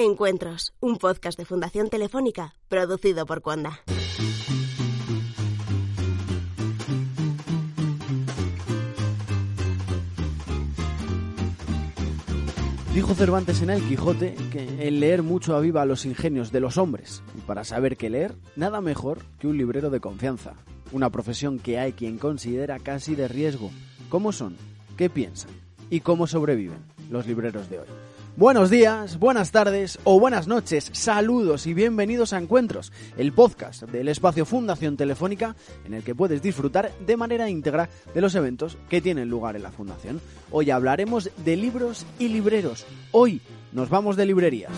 Encuentros, un podcast de Fundación Telefónica producido por Cuanda. Dijo Cervantes en El Quijote que el leer mucho aviva los ingenios de los hombres, y para saber qué leer, nada mejor que un librero de confianza, una profesión que hay quien considera casi de riesgo. ¿Cómo son? ¿Qué piensan? ¿Y cómo sobreviven los libreros de hoy? Buenos días, buenas tardes o buenas noches, saludos y bienvenidos a Encuentros, el podcast del espacio Fundación Telefónica en el que puedes disfrutar de manera íntegra de los eventos que tienen lugar en la Fundación. Hoy hablaremos de libros y libreros. Hoy nos vamos de librerías.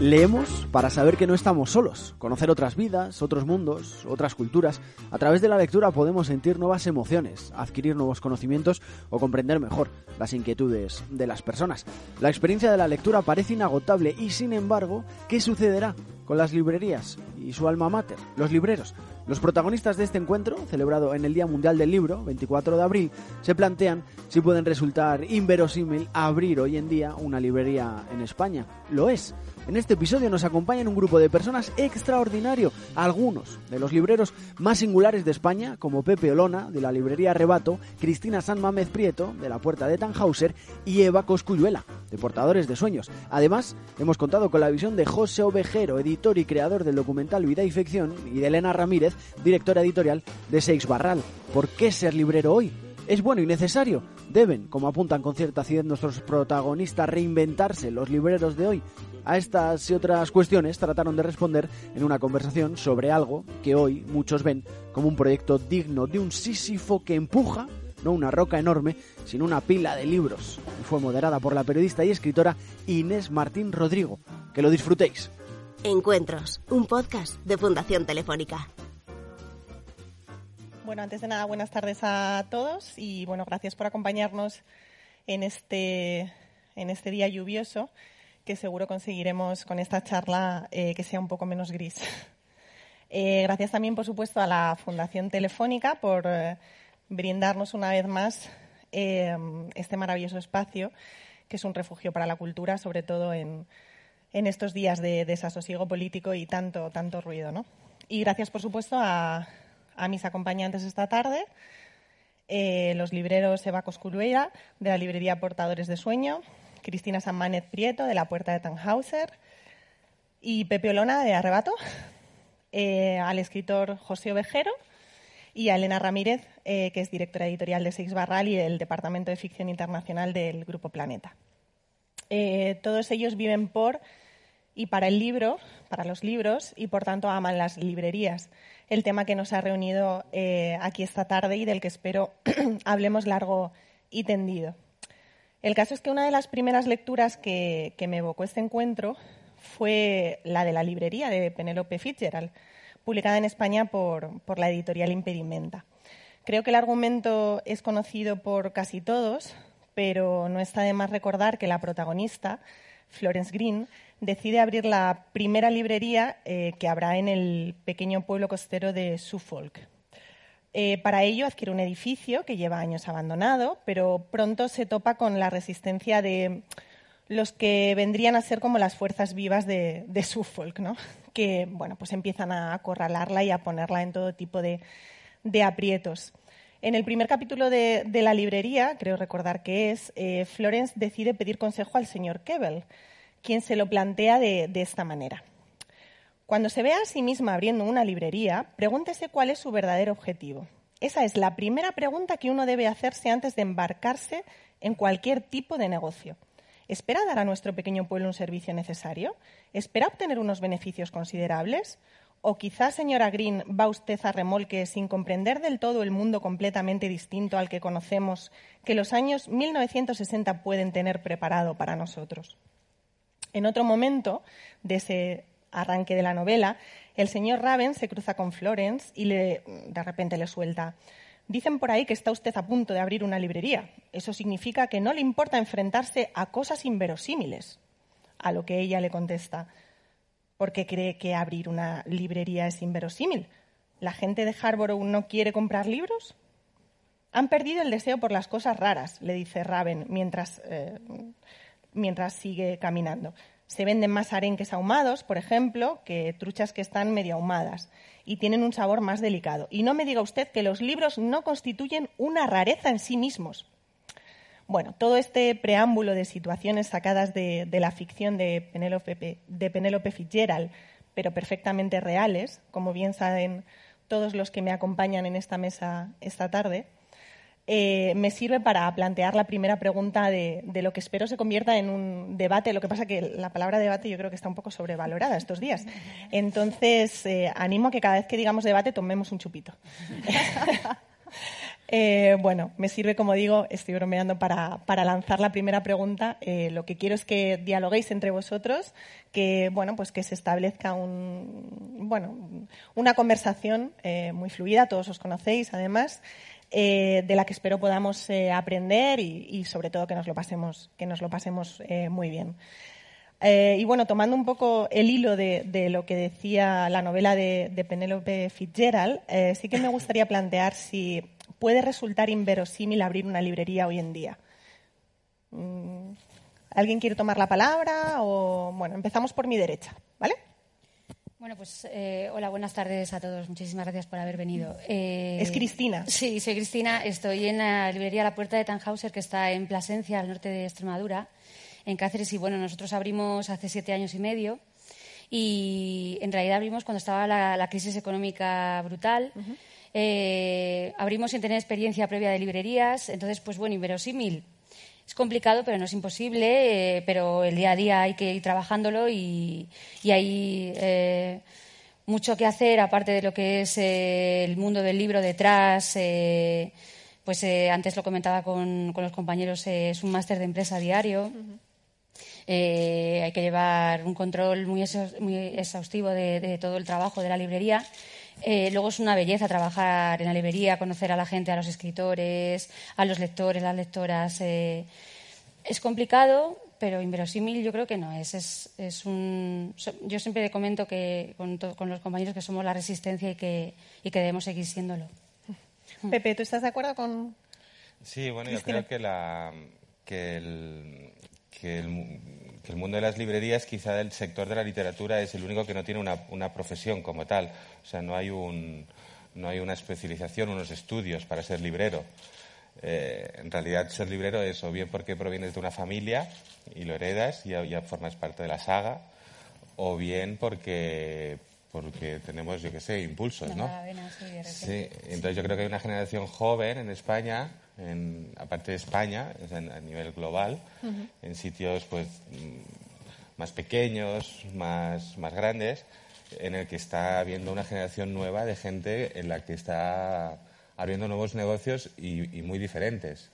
Leemos para saber que no estamos solos, conocer otras vidas, otros mundos, otras culturas. A través de la lectura podemos sentir nuevas emociones, adquirir nuevos conocimientos o comprender mejor las inquietudes de las personas. La experiencia de la lectura parece inagotable y sin embargo, ¿qué sucederá con las librerías y su alma mater, los libreros? Los protagonistas de este encuentro, celebrado en el Día Mundial del Libro, 24 de abril, se plantean si pueden resultar inverosímil abrir hoy en día una librería en España. Lo es. En este episodio nos acompañan un grupo de personas extraordinario, algunos de los libreros más singulares de España, como Pepe Olona, de la librería Rebato, Cristina San Mamez Prieto, de la Puerta de Tannhauser, y Eva Coscuyuela, de Portadores de Sueños. Además, hemos contado con la visión de José Ovejero, editor y creador del documental Vida y Ficción, y de Elena Ramírez, directora editorial de Seix Barral. ¿Por qué ser librero hoy? ¿Es bueno y necesario? ¿Deben, como apuntan con cierta acidez nuestros protagonistas, reinventarse los libreros de hoy? A estas y otras cuestiones trataron de responder en una conversación sobre algo que hoy muchos ven como un proyecto digno de un Sísifo que empuja, no una roca enorme, sino una pila de libros. Y fue moderada por la periodista y escritora Inés Martín Rodrigo. Que lo disfrutéis. Encuentros, un podcast de Fundación Telefónica. Bueno, antes de nada, buenas tardes a todos y bueno, gracias por acompañarnos en este, en este día lluvioso que seguro conseguiremos con esta charla eh, que sea un poco menos gris. Eh, gracias también, por supuesto, a la Fundación Telefónica por eh, brindarnos una vez más este maravilloso espacio, que es un refugio para la cultura, sobre todo en, estos días de desasosiego político y tanto, tanto ruido. ¿no? Y gracias, por supuesto, a, mis acompañantes esta tarde, los libreros Eva Cosculuera, de la librería Portadores de Sueño, Cristina Sanmánez Prieto, de la Puerta de Tannhauser, y Pepe Olona, de Arrebato, eh, al escritor José Ovejero y a Elena Ramírez, eh, que es directora editorial de Seix Barral y del Departamento de Ficción Internacional del Grupo Planeta. Eh, todos ellos viven por y para el libro, para los libros, y por tanto aman las librerías. El tema que nos ha reunido aquí esta tarde y del que espero hablemos largo y tendido. El caso es que una de las primeras lecturas que, me evocó este encuentro fue la de la librería de Penélope Fitzgerald, publicada en España por, la editorial Impedimenta. Creo que el argumento es conocido por casi todos, pero no está de más recordar que la protagonista, Florence Green, decide abrir la primera librería eh, que habrá en el pequeño pueblo costero de Suffolk, eh, para ello adquiere un edificio que lleva años abandonado, pero pronto se topa con la resistencia de los que vendrían a ser como las fuerzas vivas de, Suffolk, ¿no? que bueno, pues empiezan a acorralarla y a ponerla en todo tipo de, aprietos. En el primer capítulo de, la librería, creo recordar que es, eh, Florence decide pedir consejo al señor Kebel, quien se lo plantea de esta manera. Cuando se vea a sí misma abriendo una librería, pregúntese cuál es su verdadero objetivo. Esa es la primera pregunta que uno debe hacerse antes de embarcarse en cualquier tipo de negocio. ¿Espera dar a nuestro pequeño pueblo un servicio necesario? ¿Espera obtener unos beneficios considerables? O quizás, señora Green, va usted a remolque sin comprender del todo el mundo completamente distinto al que conocemos que los años 1960 pueden tener preparado para nosotros. En otro momento de ese arranque de la novela, el señor Raven se cruza con Florence y le, de repente le suelta. Dicen por ahí que está usted a punto de abrir una librería. Eso significa que no le importa enfrentarse a cosas inverosímiles. A lo que ella le contesta, ¿por qué cree que abrir una librería es inverosímil? ¿La gente de Harborough no quiere comprar libros? Han perdido el deseo por las cosas raras, le dice Raven mientras, eh, mientras sigue caminando. Se venden más arenques ahumados, por ejemplo, que truchas que están medio ahumadas y tienen un sabor más delicado. Y no me diga usted que los libros no constituyen una rareza en sí mismos. Bueno, todo este preámbulo de situaciones sacadas de, la ficción de Penélope, de Penélope Fitzgerald, pero perfectamente reales, como bien saben todos los que me acompañan en esta mesa esta tarde, eh, me sirve para plantear la primera pregunta de, lo que espero se convierta en un debate. Lo que pasa que la palabra debate yo creo que está un poco sobrevalorada estos días. Entonces, eh, animo a que cada vez que digamos debate tomemos un chupito. Eh, bueno, me sirve, como digo, estoy bromeando para, lanzar la primera pregunta. lo que quiero es que dialoguéis entre vosotros, que bueno, pues que se establezca un, bueno, una conversación muy fluida. Todos os conocéis, además. Eh, de la que espero podamos eh, aprender y, sobre todo que nos lo pasemos, que nos lo pasemos eh, muy bien. y bueno, tomando un poco el hilo de, lo que decía la novela de, de Penélope Fitzgerald, sí que me gustaría plantear si puede resultar inverosímil abrir una librería hoy en día. Mm, ¿Alguien quiere tomar la palabra? O bueno, empezamos por mi derecha, ¿vale? Bueno, pues eh, hola, buenas tardes a todos. Muchísimas gracias por haber venido. Eh, es Cristina. Sí, soy Cristina. Estoy en la librería La Puerta de Tannhauser, que está en Plasencia, al norte de Extremadura, en Cáceres. Y bueno, nosotros abrimos hace siete años y medio. Y en realidad abrimos cuando estaba la, crisis económica brutal. Eh, abrimos sin tener experiencia previa de librerías. Entonces, pues bueno, inverosímil es complicado, pero no es imposible, eh, pero el día a día hay que ir trabajándolo y, hay eh, mucho que hacer, aparte de lo que es eh, el mundo del libro detrás. pues antes lo comentaba con, los compañeros, es un máster de empresa diario. hay que llevar un control muy, exhaustivo de, todo el trabajo de la librería. Luego es una belleza trabajar en la librería, conocer a la gente, a los escritores, a los lectores, las lectoras. Es complicado, pero inverosímil yo creo que no es. es, un, yo siempre comento que con, los compañeros que somos la resistencia y que, y que debemos seguir siéndolo. Pepe, ¿tú estás de acuerdo con.? Sí, bueno, yo creo que, la, que, el, que, el, que, el, mundo de las librerías, quizá el sector de la literatura, es el único que no tiene una, una profesión como tal. O sea, no hay, un, no hay una especialización, unos estudios para ser librero. Eh, en realidad ser librero es o bien porque provienes de una familia y lo heredas y ya, formas parte de la saga, o bien porque porque tenemos, yo qué sé, impulsos, ¿no? sí, entonces yo creo que hay una generación joven en España, en, aparte de España, a nivel global, en sitios pues mm, más pequeños, más, más grandes, en el que está habiendo una generación nueva de gente en la que está abriendo nuevos negocios y, muy diferentes.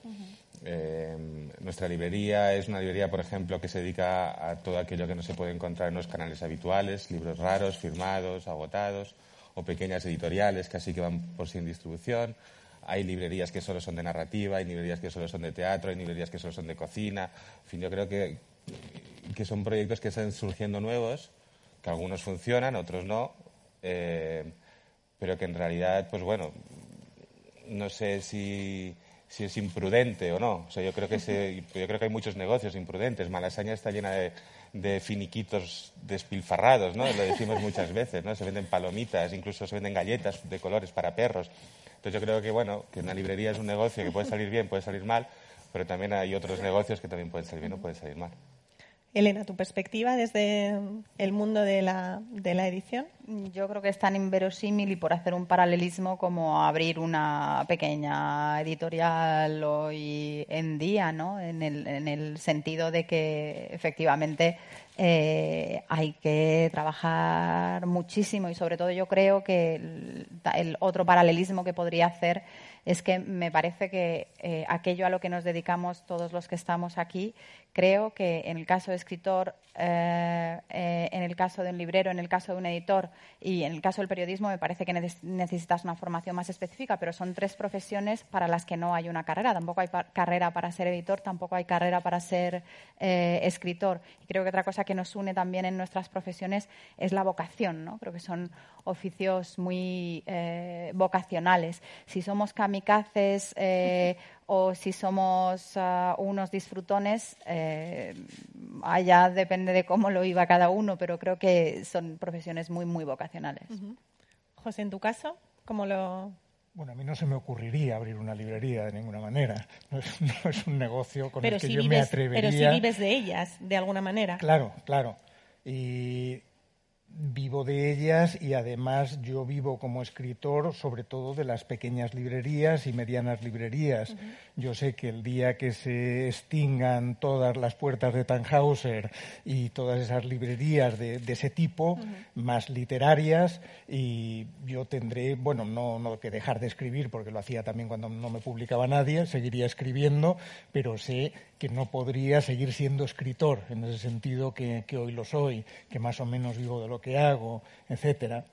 Eh, nuestra librería es una librería, por ejemplo, que se dedica a todo aquello que no se puede encontrar en los canales habituales, libros raros, firmados, agotados, o pequeñas editoriales que así que van por sin distribución. Hay librerías que solo son de narrativa, hay librerías que solo son de teatro, hay librerías que solo son de cocina. En fin, yo creo que, que son proyectos que están surgiendo nuevos, que algunos funcionan, otros no, eh, pero que en realidad, pues bueno, no sé si, si, es imprudente o no. O sea, yo creo que yo creo que hay muchos negocios imprudentes. Malasaña está llena de, de, finiquitos despilfarrados, ¿no? Lo decimos muchas veces, ¿no? Se venden palomitas, incluso se venden galletas de colores para perros. Entonces yo creo que bueno, que una librería es un negocio que puede salir bien, puede salir mal, pero también hay otros negocios que también pueden salir bien o pueden salir mal. Elena, tu perspectiva desde el mundo de la, de la edición. Yo creo que es tan inverosímil y por hacer un paralelismo como abrir una pequeña editorial hoy en día, ¿no? En el, en el sentido de que efectivamente eh, hay que trabajar muchísimo y sobre todo yo creo que el otro paralelismo que podría hacer es que me parece que eh, aquello a lo que nos dedicamos todos los que estamos aquí, creo que en el caso de escritor, eh, eh, en el caso de un librero, en el caso de un editor y en el caso del periodismo, me parece que necesitas una formación más específica, pero son tres profesiones para las que no hay una carrera. Tampoco hay carrera para ser editor, tampoco hay carrera para ser escritor. Y creo que otra cosa que nos une también en nuestras profesiones es la vocación. ¿no? Creo que son oficios muy vocacionales. Si somos kamikazes eh, o si somos ah, unos disfrutones, eh, allá depende de cómo lo iba cada uno, pero creo que son profesiones muy, muy vocacionales. José, en tu caso, ¿cómo lo...? Bueno, a mí no se me ocurriría abrir una librería de ninguna manera. No es, un negocio con el que yo me atrevería... Pero si vives de ellas, de alguna manera. Claro, claro. Y vivo de ellas y además yo vivo como escritor sobre todo de las pequeñas librerías y medianas librerías. Yo sé que el día que se extingan todas las puertas de Tannhauser y todas esas librerías de, ese tipo, más literarias, y yo tendré, bueno, no, no que dejar de escribir porque lo hacía también cuando no me publicaba nadie, seguiría escribiendo, pero sé que no podría seguir siendo escritor en ese sentido que, que hoy lo soy, que más o menos vivo de lo que hago, etcétera.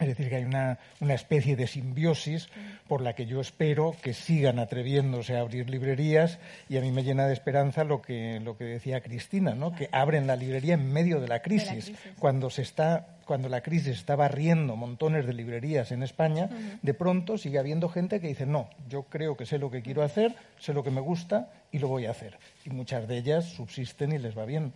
Es decir, que hay una, especie de simbiosis por la que yo espero que sigan atreviéndose a abrir librerías y a mí me llena de esperanza lo que, lo que decía Cristina, ¿no? que abren la librería en medio de la crisis, Cuando, se está, cuando la crisis está barriendo montones de librerías en España, de pronto sigue habiendo gente que dice, no, yo creo que sé lo que quiero hacer, sé lo que me gusta y lo voy a hacer. Y muchas de ellas subsisten y les va bien.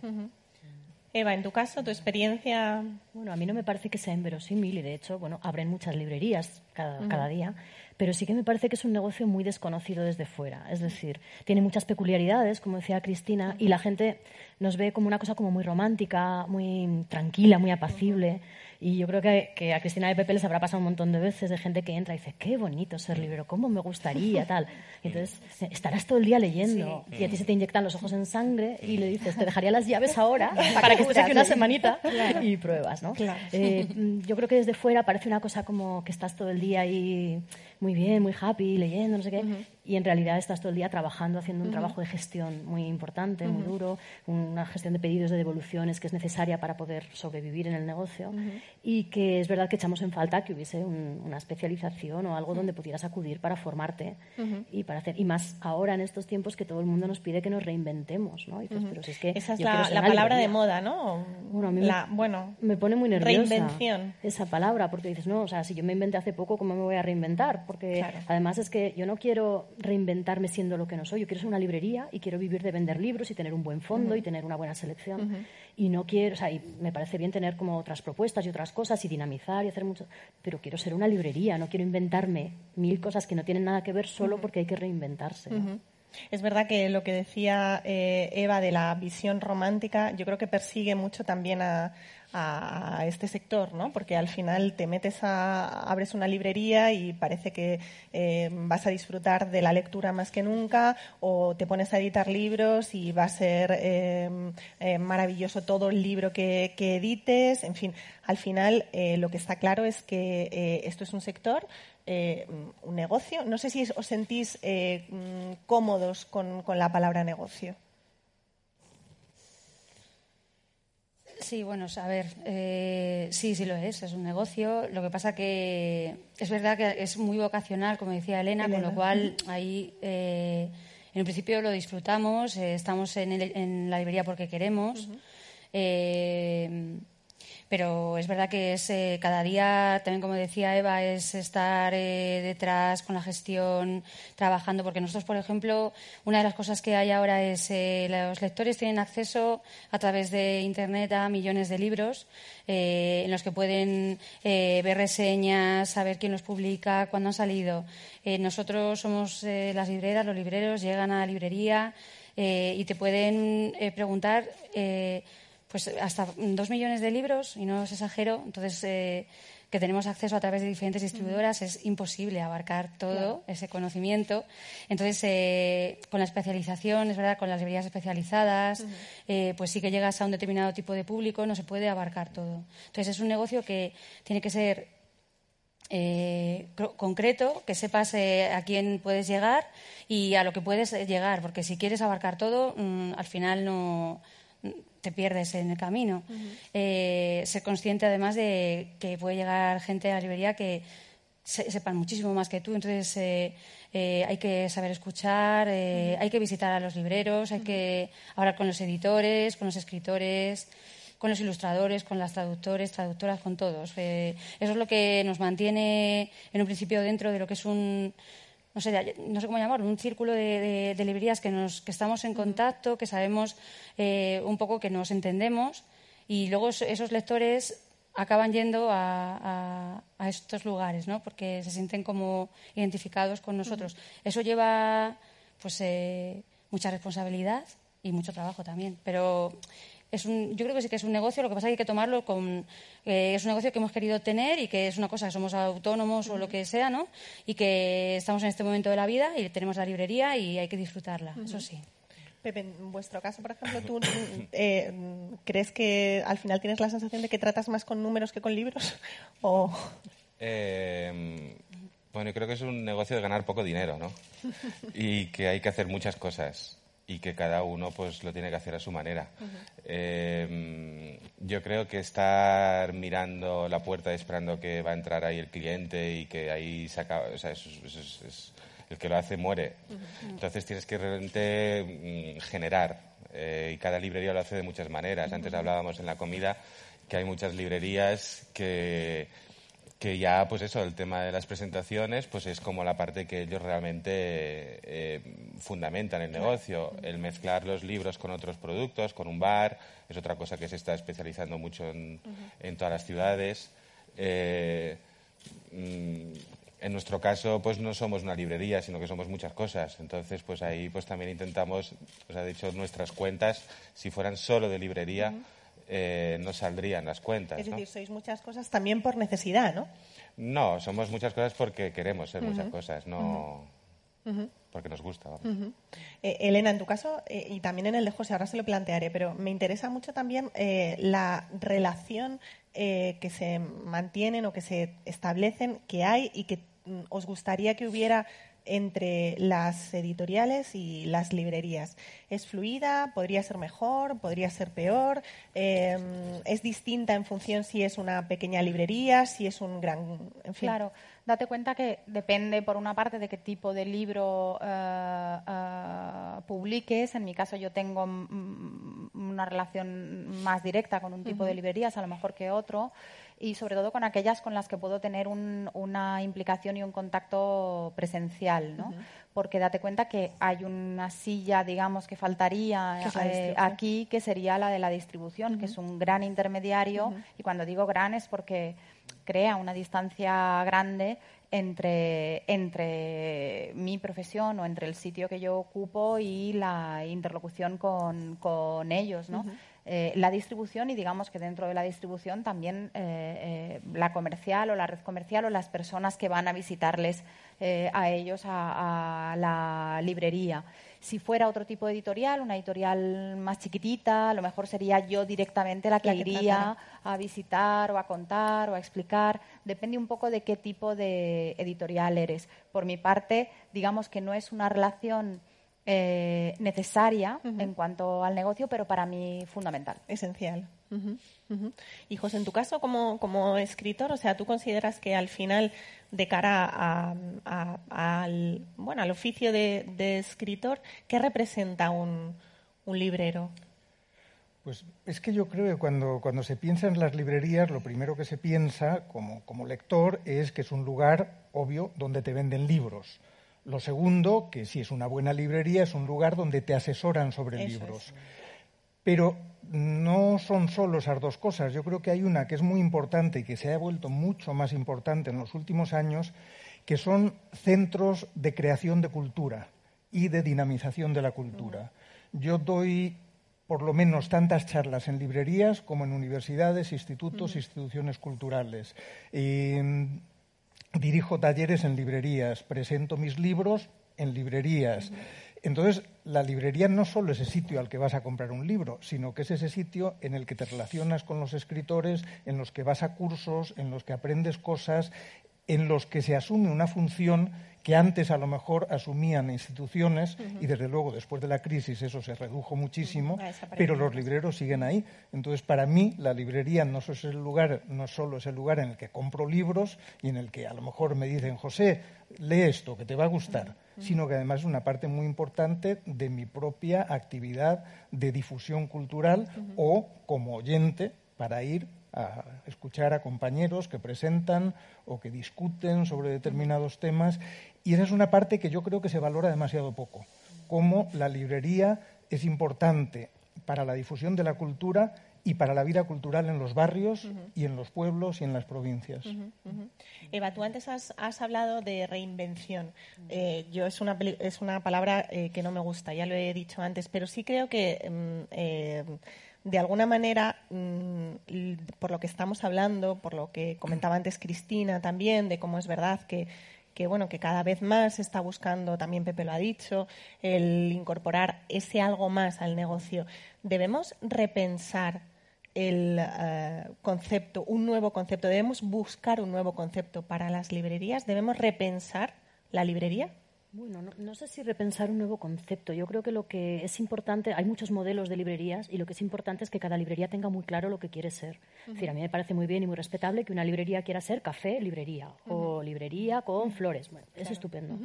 Eva, en tu caso, tu experiencia. Bueno, a mí no me parece que sea inverosímil y de hecho, bueno, abren muchas librerías cada, día, pero sí que me parece que es un negocio muy desconocido desde fuera. Es decir, tiene muchas peculiaridades, como decía Cristina, y la gente nos ve como una cosa como muy romántica, muy tranquila, muy apacible. Y yo creo que, a Cristina de Pepe les habrá pasado un montón de veces de gente que entra y dice, qué bonito ser librero, cómo me gustaría, tal. Y entonces estarás todo el día leyendo y a ti se te inyectan los ojos en sangre y le dices, te dejaría las llaves ahora para que estés aquí una semanita y pruebas, ¿no? Eh, yo creo que desde fuera parece una cosa como que estás todo el día ahí muy bien, muy happy, leyendo, no sé qué, y en realidad estás todo el día trabajando, haciendo un trabajo de gestión muy importante, muy duro, una gestión de pedidos de devoluciones que es necesaria para poder sobrevivir en el negocio y que es verdad que echamos en falta que hubiese una especialización o algo donde pudieras acudir para formarte y para hacer y más ahora en estos tiempos que todo el mundo nos pide que nos reinventemos, ¿no? pero si es que esa es la, palabra de moda, ¿no? Bueno, a mí me, bueno, me pone muy nerviosa reinvención. esa palabra porque dices no, o sea, si yo me inventé hace poco, ¿cómo me voy a reinventar? Porque además es que yo no quiero reinventarme siendo lo que no soy. Yo quiero ser una librería y quiero vivir de vender libros y tener un buen fondo y tener una buena selección. Y no quiero, o sea, y me parece bien tener como otras propuestas y otras cosas y dinamizar y hacer mucho, pero quiero ser una librería, no quiero inventarme mil cosas que no tienen nada que ver solo porque hay que reinventarse. Es verdad que lo que decía eh, Eva de la visión romántica, yo creo que persigue mucho también a, a, este sector, ¿no? Porque al final te metes a, abres una librería y parece que eh, vas a disfrutar de la lectura más que nunca, o te pones a editar libros y va a ser eh, eh, maravilloso todo el libro que, edites. En fin, al final lo que está claro es que esto es un sector un negocio. No sé si os sentís cómodos con, la palabra negocio. Sí, bueno, a ver, eh, sí, sí lo es, es un negocio. Lo que pasa que es verdad que es muy vocacional, como decía Elena, con lo cual ahí eh, en principio lo disfrutamos, eh, estamos en, la librería porque queremos. Pero es verdad que es eh, cada día, también como decía Eva, es estar eh, detrás con la gestión, trabajando, porque nosotros, por ejemplo, una de las cosas que hay ahora es eh, los lectores tienen acceso a través de Internet a millones de libros en los que pueden ver reseñas, saber quién los publica, cuándo han salido. nosotros somos las libreras, los libreros llegan a la librería y te pueden preguntar pues hasta dos millones de libros, y no os exagero, entonces que tenemos acceso a través de diferentes distribuidoras, es imposible abarcar todo ese conocimiento. Entonces, eh, con la especialización, es verdad, con las librerías especializadas, eh, pues sí que llegas a un determinado tipo de público, no se puede abarcar todo. Entonces, es un negocio que tiene que ser eh, concreto, que sepas a quién puedes llegar y a lo que puedes llegar, porque si quieres abarcar todo, mm, al final no te pierdes en el camino. Eh, ser consciente además de que puede llegar gente a la librería que sepan muchísimo más que tú, entonces eh, eh, hay que saber escuchar, hay que visitar a los libreros, hay que hablar con los editores, con los escritores, con los ilustradores, con las traductores, traductoras, con todos. eso es lo que nos mantiene en un principio dentro de lo que es un no sé, no sé cómo llamarlo, un círculo de, librerías que, nos, que estamos en contacto, que sabemos eh, un poco que nos entendemos y luego esos lectores acaban yendo a, estos lugares, ¿no? Porque se sienten como identificados con nosotros. Eso lleva, pues, eh, mucha responsabilidad y mucho trabajo también. Pero yo creo que sí que es un negocio, lo que pasa es que hay que tomarlo con... Eh, es un negocio que hemos querido tener y que es una cosa que somos autónomos o lo que sea, ¿no? Y que estamos en este momento de la vida y tenemos la librería y hay que disfrutarla, eso sí. Pepe, en vuestro caso, por ejemplo, ¿tú eh, crees que al final tienes la sensación de que tratas más con números que con libros? ¿O... Eh, bueno, creo que es un negocio de ganar poco dinero, ¿no? Y que hay que hacer muchas cosas y que cada uno pues lo tiene que hacer a su manera. Eh, yo creo que estar mirando la puerta esperando que va a entrar ahí el cliente y que ahí o sea, es, el que lo hace muere. Entonces tienes que realmente mm, generar eh, y cada librería lo hace de muchas maneras. Antes hablábamos en la comida que hay muchas librerías que que ya, pues eso, el tema de las presentaciones, pues es como la parte que ellos realmente eh, fundamentan el negocio. El mezclar los libros con otros productos, con un bar, es otra cosa que se está especializando mucho en, todas las ciudades. Eh, mm, en nuestro caso, pues no somos una librería, sino que somos muchas cosas. Entonces, pues ahí pues también intentamos, pues ha dicho, nuestras cuentas, si fueran solo de librería, eh, no saldrían las cuentas. Es decir, sois muchas cosas también por necesidad, ¿no? No, somos muchas cosas porque queremos ser muchas cosas, no porque nos gusta. Eh, Elena, en tu caso, eh, y también en el de José, ahora se lo plantearé, pero me interesa mucho también la relación que se mantienen o que se establecen, que hay y que mm, os gustaría que hubiera entre las editoriales y las librerías. ¿Es fluida? ¿Podría ser mejor? ¿Podría ser peor? Em, ¿Es distinta en función si es una pequeña librería, si es un gran... En fin. Claro, date cuenta que depende, por una parte, de qué tipo de libro eh, publiques. En mi caso, yo tengo una relación más directa con un tipo de librerías, a lo mejor que otro y sobre todo con aquellas con las que puedo tener una implicación y un contacto presencial, ¿no? Porque date cuenta que hay una silla, digamos, que faltaría eh, aquí, que sería la de la distribución, que es un gran intermediario, y cuando digo gran es porque crea una distancia grande entre, entre mi profesión o entre el sitio que yo ocupo y la interlocución con, con ellos, ¿no? Eh, la distribución y digamos que dentro de la distribución también eh, eh, la comercial o la red comercial o las personas que van a visitarles a ellos a, la librería. Si fuera otro tipo de editorial, una editorial más chiquitita, a lo mejor sería yo directamente la que, iría a visitar o a contar o a explicar. Depende un poco de qué tipo de editorial eres. Por mi parte, digamos que no es una relación eh, necesaria en cuanto al negocio, pero para mí fundamental. Esencial. Y José, en tu caso como, como, escritor, o sea, ¿tú consideras que al final, de cara al, bueno, al oficio de, escritor, qué representa un, un, librero? Pues es que yo creo que cuando, cuando se piensa en las librerías, lo primero que se piensa como, como lector es que es un lugar, obvio, donde te venden libros lo segundo, que si es una buena librería, es un lugar donde te asesoran sobre libros. Pero no son solo esas dos cosas. Yo creo que hay una que es muy importante y que se ha vuelto mucho más importante en los últimos años, que son centros de creación de cultura y de dinamización de la cultura. Yo doy por lo menos tantas charlas en librerías como en universidades, institutos, instituciones culturales. Em, dirijo talleres en librerías, presento mis libros en librerías. Entonces, la librería no solo es ese sitio al que vas a comprar un libro, sino que es ese sitio en el que te relacionas con los escritores, en los que vas a cursos, en los que aprendes cosas, en los que se asume una función que antes a lo mejor asumían instituciones y desde luego después de la crisis eso se redujo muchísimo, pero los libreros siguen ahí. Entonces, para mí la librería no solo, es el lugar, no solo es el lugar en el que compro libros y en el que a lo mejor me dicen, José, lee esto, que te va a gustar, sino que además es una parte muy importante de mi propia actividad de difusión cultural o como oyente para ir a escuchar a compañeros que presentan o que discuten sobre determinados temas. Y esa es una parte que yo creo que se valora demasiado poco, cómo la librería es importante para la difusión de la cultura y para la vida cultural en los barrios y en los pueblos y en las provincias. Eva, tú antes has, hablado de reinvención. Eh, yo es una, es una palabra eh, que no me gusta, ya lo he dicho antes, pero sí creo que mm, eh, de alguna manera, mm, por lo que estamos hablando, por lo que comentaba antes Cristina también, de cómo es verdad que, bueno, que cada vez más se está buscando, también Pepe lo ha dicho, el incorporar ese algo más al negocio. Debemos repensar el eh, concepto, un nuevo concepto, debemos buscar un nuevo concepto para las librerías, debemos repensar la librería. Bueno, no, sé si repensar un nuevo concepto. Yo creo que lo que es importante, hay muchos modelos de librerías y lo que es importante es que cada librería tenga muy claro lo que quiere ser. Es decir, a mí me parece muy bien y muy respetable que una librería quiera ser café, librería o librería con flores. Bueno, es estupendo.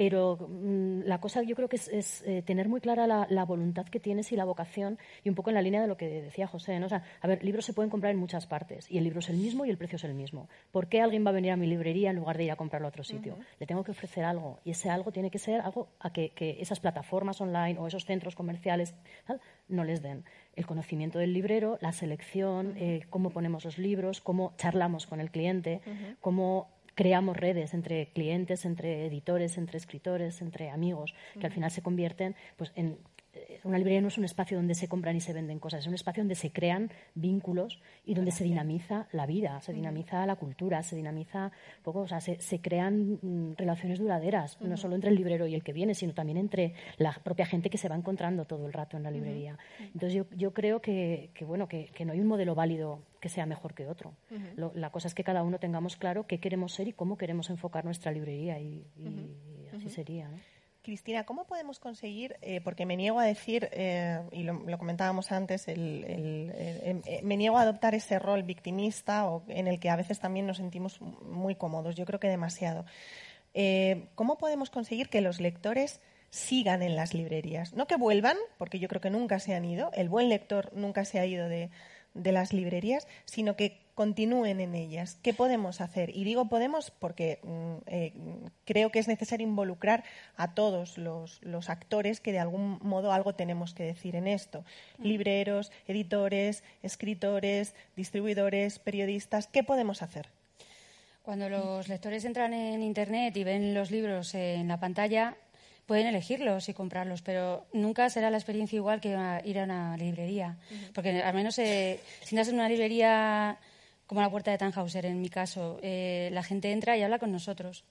Pero mm, la cosa yo creo que es, eh, tener muy clara la, voluntad que tienes y la vocación, y un poco en la línea de lo que decía José. ¿no? O sea, a ver, libros se pueden comprar en muchas partes, y el libro es el mismo y el precio es el mismo. ¿Por qué alguien va a venir a mi librería en lugar de ir a comprarlo a otro sitio? Le tengo que ofrecer algo, y ese algo tiene que ser algo a que, esas plataformas online o esos centros comerciales no les den. El conocimiento del librero, la selección, eh, cómo ponemos los libros, cómo charlamos con el cliente, cómo creamos redes entre clientes, entre editores, entre escritores, entre amigos, que al final se convierten pues, en una librería no es un espacio donde se compran y se venden cosas, es un espacio donde se crean vínculos y donde se dinamiza la vida, se dinamiza la cultura, se dinamiza poco, o sea, se, crean mm, relaciones duraderas, no solo entre el librero y el que viene, sino también entre la propia gente que se va encontrando todo el rato en la librería. Entonces yo, yo creo que, bueno, que, no hay un modelo válido que sea mejor que otro. la cosa es que cada uno tengamos claro qué queremos ser y cómo queremos enfocar nuestra librería y, así sería. ¿no? Cristina, ¿cómo podemos conseguir, eh, porque me niego a decir, eh, y lo, comentábamos antes, eh, me niego a adoptar ese rol victimista o en el que a veces también nos sentimos muy cómodos, yo creo que demasiado. ¿Cómo podemos conseguir que los lectores sigan en las librerías? No que vuelvan, porque yo creo que nunca se han ido, el buen lector nunca se ha ido de, de las librerías, sino que continúen en ellas. ¿Qué podemos hacer? Y digo podemos porque mm, eh, creo que es necesario involucrar a todos los, actores que de algún modo algo tenemos que decir en esto. Mm. Libreros, editores, escritores, distribuidores, periodistas. ¿Qué podemos hacer? Cuando los lectores entran en Internet y ven los libros en la pantalla, pueden elegirlos y comprarlos, pero nunca será la experiencia igual que ir a una librería. Porque al menos eh, si es en una librería como la puerta de Tannhauser, en mi caso, eh, la gente entra y habla con nosotros.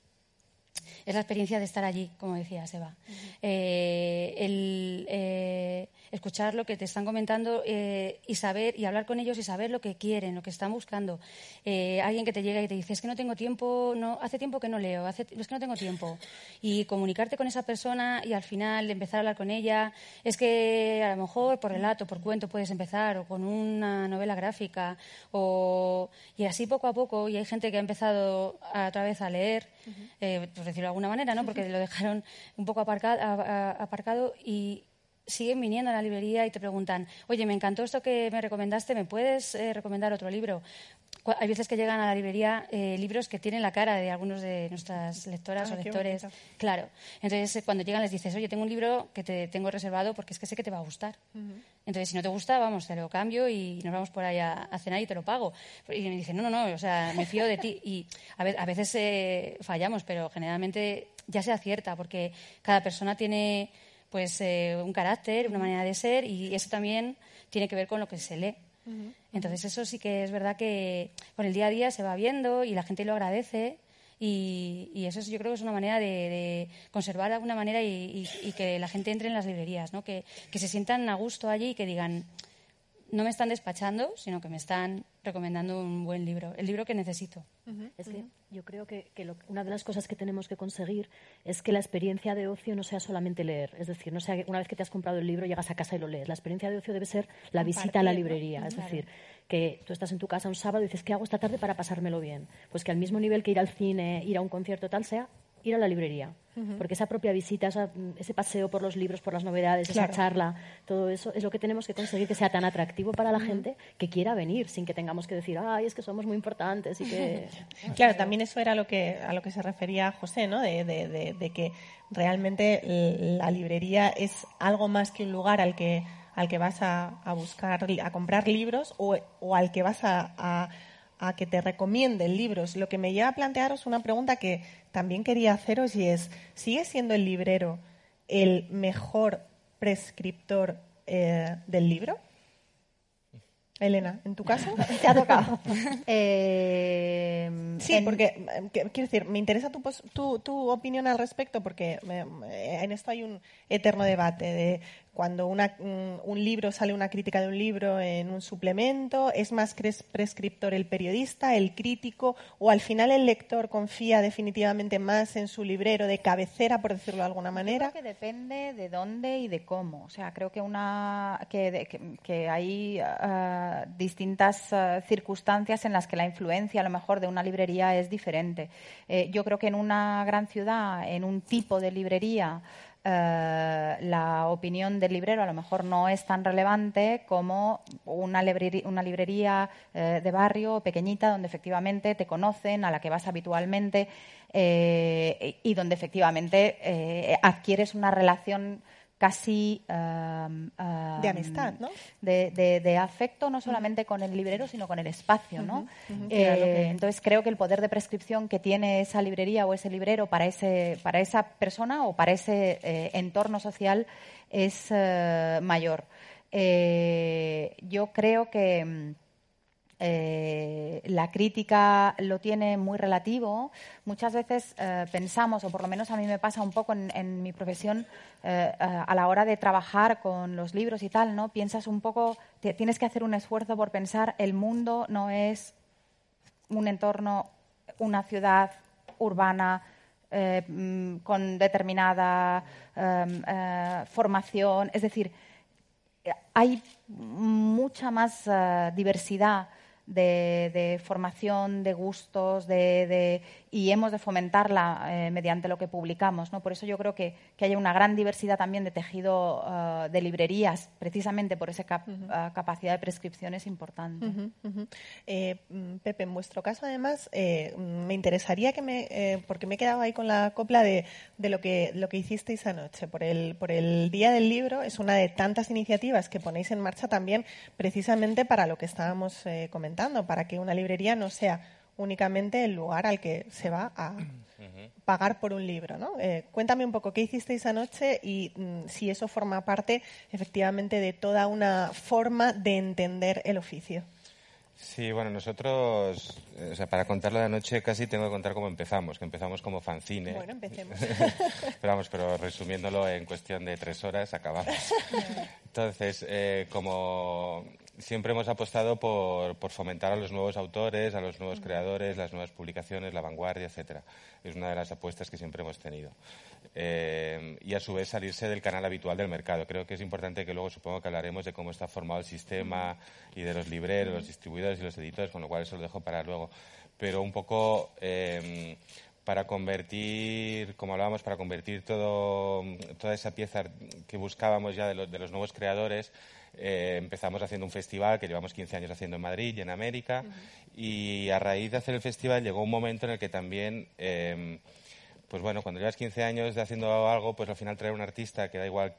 Es la experiencia de estar allí, como decía Seba. Eh, el, escuchar lo que te están comentando eh, y saber y hablar con ellos y saber lo que quieren, lo que están buscando. Eh, alguien que te llega y te dice, es que no tengo tiempo, no, hace tiempo que no leo, hace, es que no tengo tiempo. Y comunicarte con esa persona y al final empezar a hablar con ella, es que a lo mejor por relato, por cuento puedes empezar o con una novela gráfica o, y así poco a poco. Y hay gente que ha empezado a, otra vez a leer, eh, por decirlo de alguna manera, ¿no? porque lo dejaron un poco aparcado, aparcado y, siguen viniendo a la librería y te preguntan, oye, me encantó esto que me recomendaste, ¿me puedes eh, recomendar otro libro? Hay veces que llegan a la librería eh, libros que tienen la cara de algunos de nuestras lectoras ah, o lectores. Claro. Entonces, eh, cuando llegan les dices, oye, tengo un libro que te tengo reservado porque es que sé que te va a gustar. Entonces, si no te gusta, vamos, te lo cambio y nos vamos por ahí a, cenar y te lo pago. Y me dicen, no, no, no, o sea, me fío de ti. Y a, a veces fallamos, pero generalmente ya se acierta porque cada persona tiene pues eh, un carácter, una manera de ser y eso también tiene que ver con lo que se lee. Entonces eso sí que es verdad que con el día a día se va viendo y la gente lo agradece y, eso yo creo que es una manera de, conservar de alguna manera y, que la gente entre en las librerías, ¿no? que, que se sientan a gusto allí y que digan, no me están despachando, sino que me están recomendando un buen libro, el libro que necesito. Es que yo creo que, una de las cosas que tenemos que conseguir es que la experiencia de ocio no sea solamente leer. Es decir, no sea que una vez que te has comprado el libro llegas a casa y lo lees. La experiencia de ocio debe ser la visita a la librería. Es decir, que tú estás en tu casa un sábado y dices, ¿qué hago esta tarde para pasármelo bien? Pues que al mismo nivel que ir al cine, ir a un concierto tal, sea ir a la librería. Porque esa propia visita, ese paseo por los libros, por las novedades, esa charla, todo eso es lo que tenemos que conseguir que sea tan atractivo para la gente que quiera venir sin que tengamos que decir, ay, es que somos muy importantes y que... claro, también eso era lo que, a lo que se refería José, ¿no? De, de, que realmente la librería es algo más que un lugar al que, al que vas a, buscar, a comprar libros o, o al que vas a a que te recomienden libros, lo que me lleva a plantearos una pregunta que también quería haceros y es, ¿sigue siendo el librero el mejor prescriptor eh, del libro? Elena, ¿en tu caso? Te ha tocado. Eh, sí, porque quiero decir, me interesa tu, tu, tu opinión al respecto porque en esto hay un eterno debate de cuando un libro sale una crítica de un libro en un suplemento, es más prescriptor el periodista, el crítico, o al final el lector confía definitivamente más en su librero de cabecera, por decirlo de alguna manera. creo que depende de dónde y de cómo. O sea, creo que una que, que, hay ah, distintas ah, circunstancias en las que la influencia, a lo mejor, de una librería es diferente. Eh, yo creo que en una gran ciudad, en un tipo de librería, eh, la opinión del librero a lo mejor no es tan relevante como una librería, eh, de barrio pequeñita donde efectivamente te conocen, a la que vas habitualmente eh, y donde efectivamente adquieres una relación casi de amistad, ¿no? De, afecto no solamente con el librero, sino con el espacio, ¿no? Eh, entonces creo que el poder de prescripción que tiene esa librería o ese librero para ese para esa persona o para ese eh, entorno social es eh, mayor. yo creo que mm, eh, la crítica lo tiene muy relativo. Muchas veces eh, pensamos, o por lo menos a mí me pasa un poco en, mi profesión, eh, a la hora de trabajar con los libros y tal, ¿no? Piensas un poco, tienes que hacer un esfuerzo por pensar, el mundo no es un entorno, una ciudad urbana, mm, con determinada em, formación. Es decir, hay mucha más diversidad de, formación, de gustos, de, y hemos de fomentarla eh, mediante lo que publicamos. ¿no? Por eso yo creo que, que haya una gran diversidad también de tejido eh, de librerías, precisamente por esa eh, capacidad de prescripción es importante. Mm, Pepe, en vuestro caso, además, me interesaría que me, porque me he quedado ahí con la copla de, de, lo, que, lo que hicisteis anoche. Por el, por el Día del Libro es una de tantas iniciativas que ponéis en marcha también precisamente para lo que estábamos comentando para que una librería no sea únicamente el lugar al que se va a pagar por un libro. ¿no? Eh, cuéntame un poco qué hicisteis anoche y mm, si eso forma parte efectivamente de toda una forma de entender el oficio. Sí, bueno, nosotros, o sea, para contarlo de anoche casi tengo que contar cómo empezamos, que empezamos como fanzine. Bueno, empecemos. pero vamos, pero resumiéndolo en cuestión de tres horas acabamos. Entonces, eh, como siempre hemos apostado por, fomentar a los nuevos autores, a los nuevos creadores, las nuevas publicaciones, la vanguardia, etcétera. Es una de las apuestas que siempre hemos tenido. Eh, y a su vez salirse del canal habitual del mercado. Creo que es importante que luego supongo que hablaremos de cómo está formado el sistema y de los libreros, los distribuidores y los editores, con lo cual eso lo dejo para luego. Pero un poco eh, para convertir, como hablábamos, para convertir todo, toda esa pieza que buscábamos ya de los nuevos creadores eh, empezamos haciendo un festival que llevamos 15 años haciendo en Madrid y en América. Y a raíz de hacer el festival llegó un momento en el que también, em, pues bueno, cuando llevas 15 años de haciendo algo, pues al final traer un artista, que da igual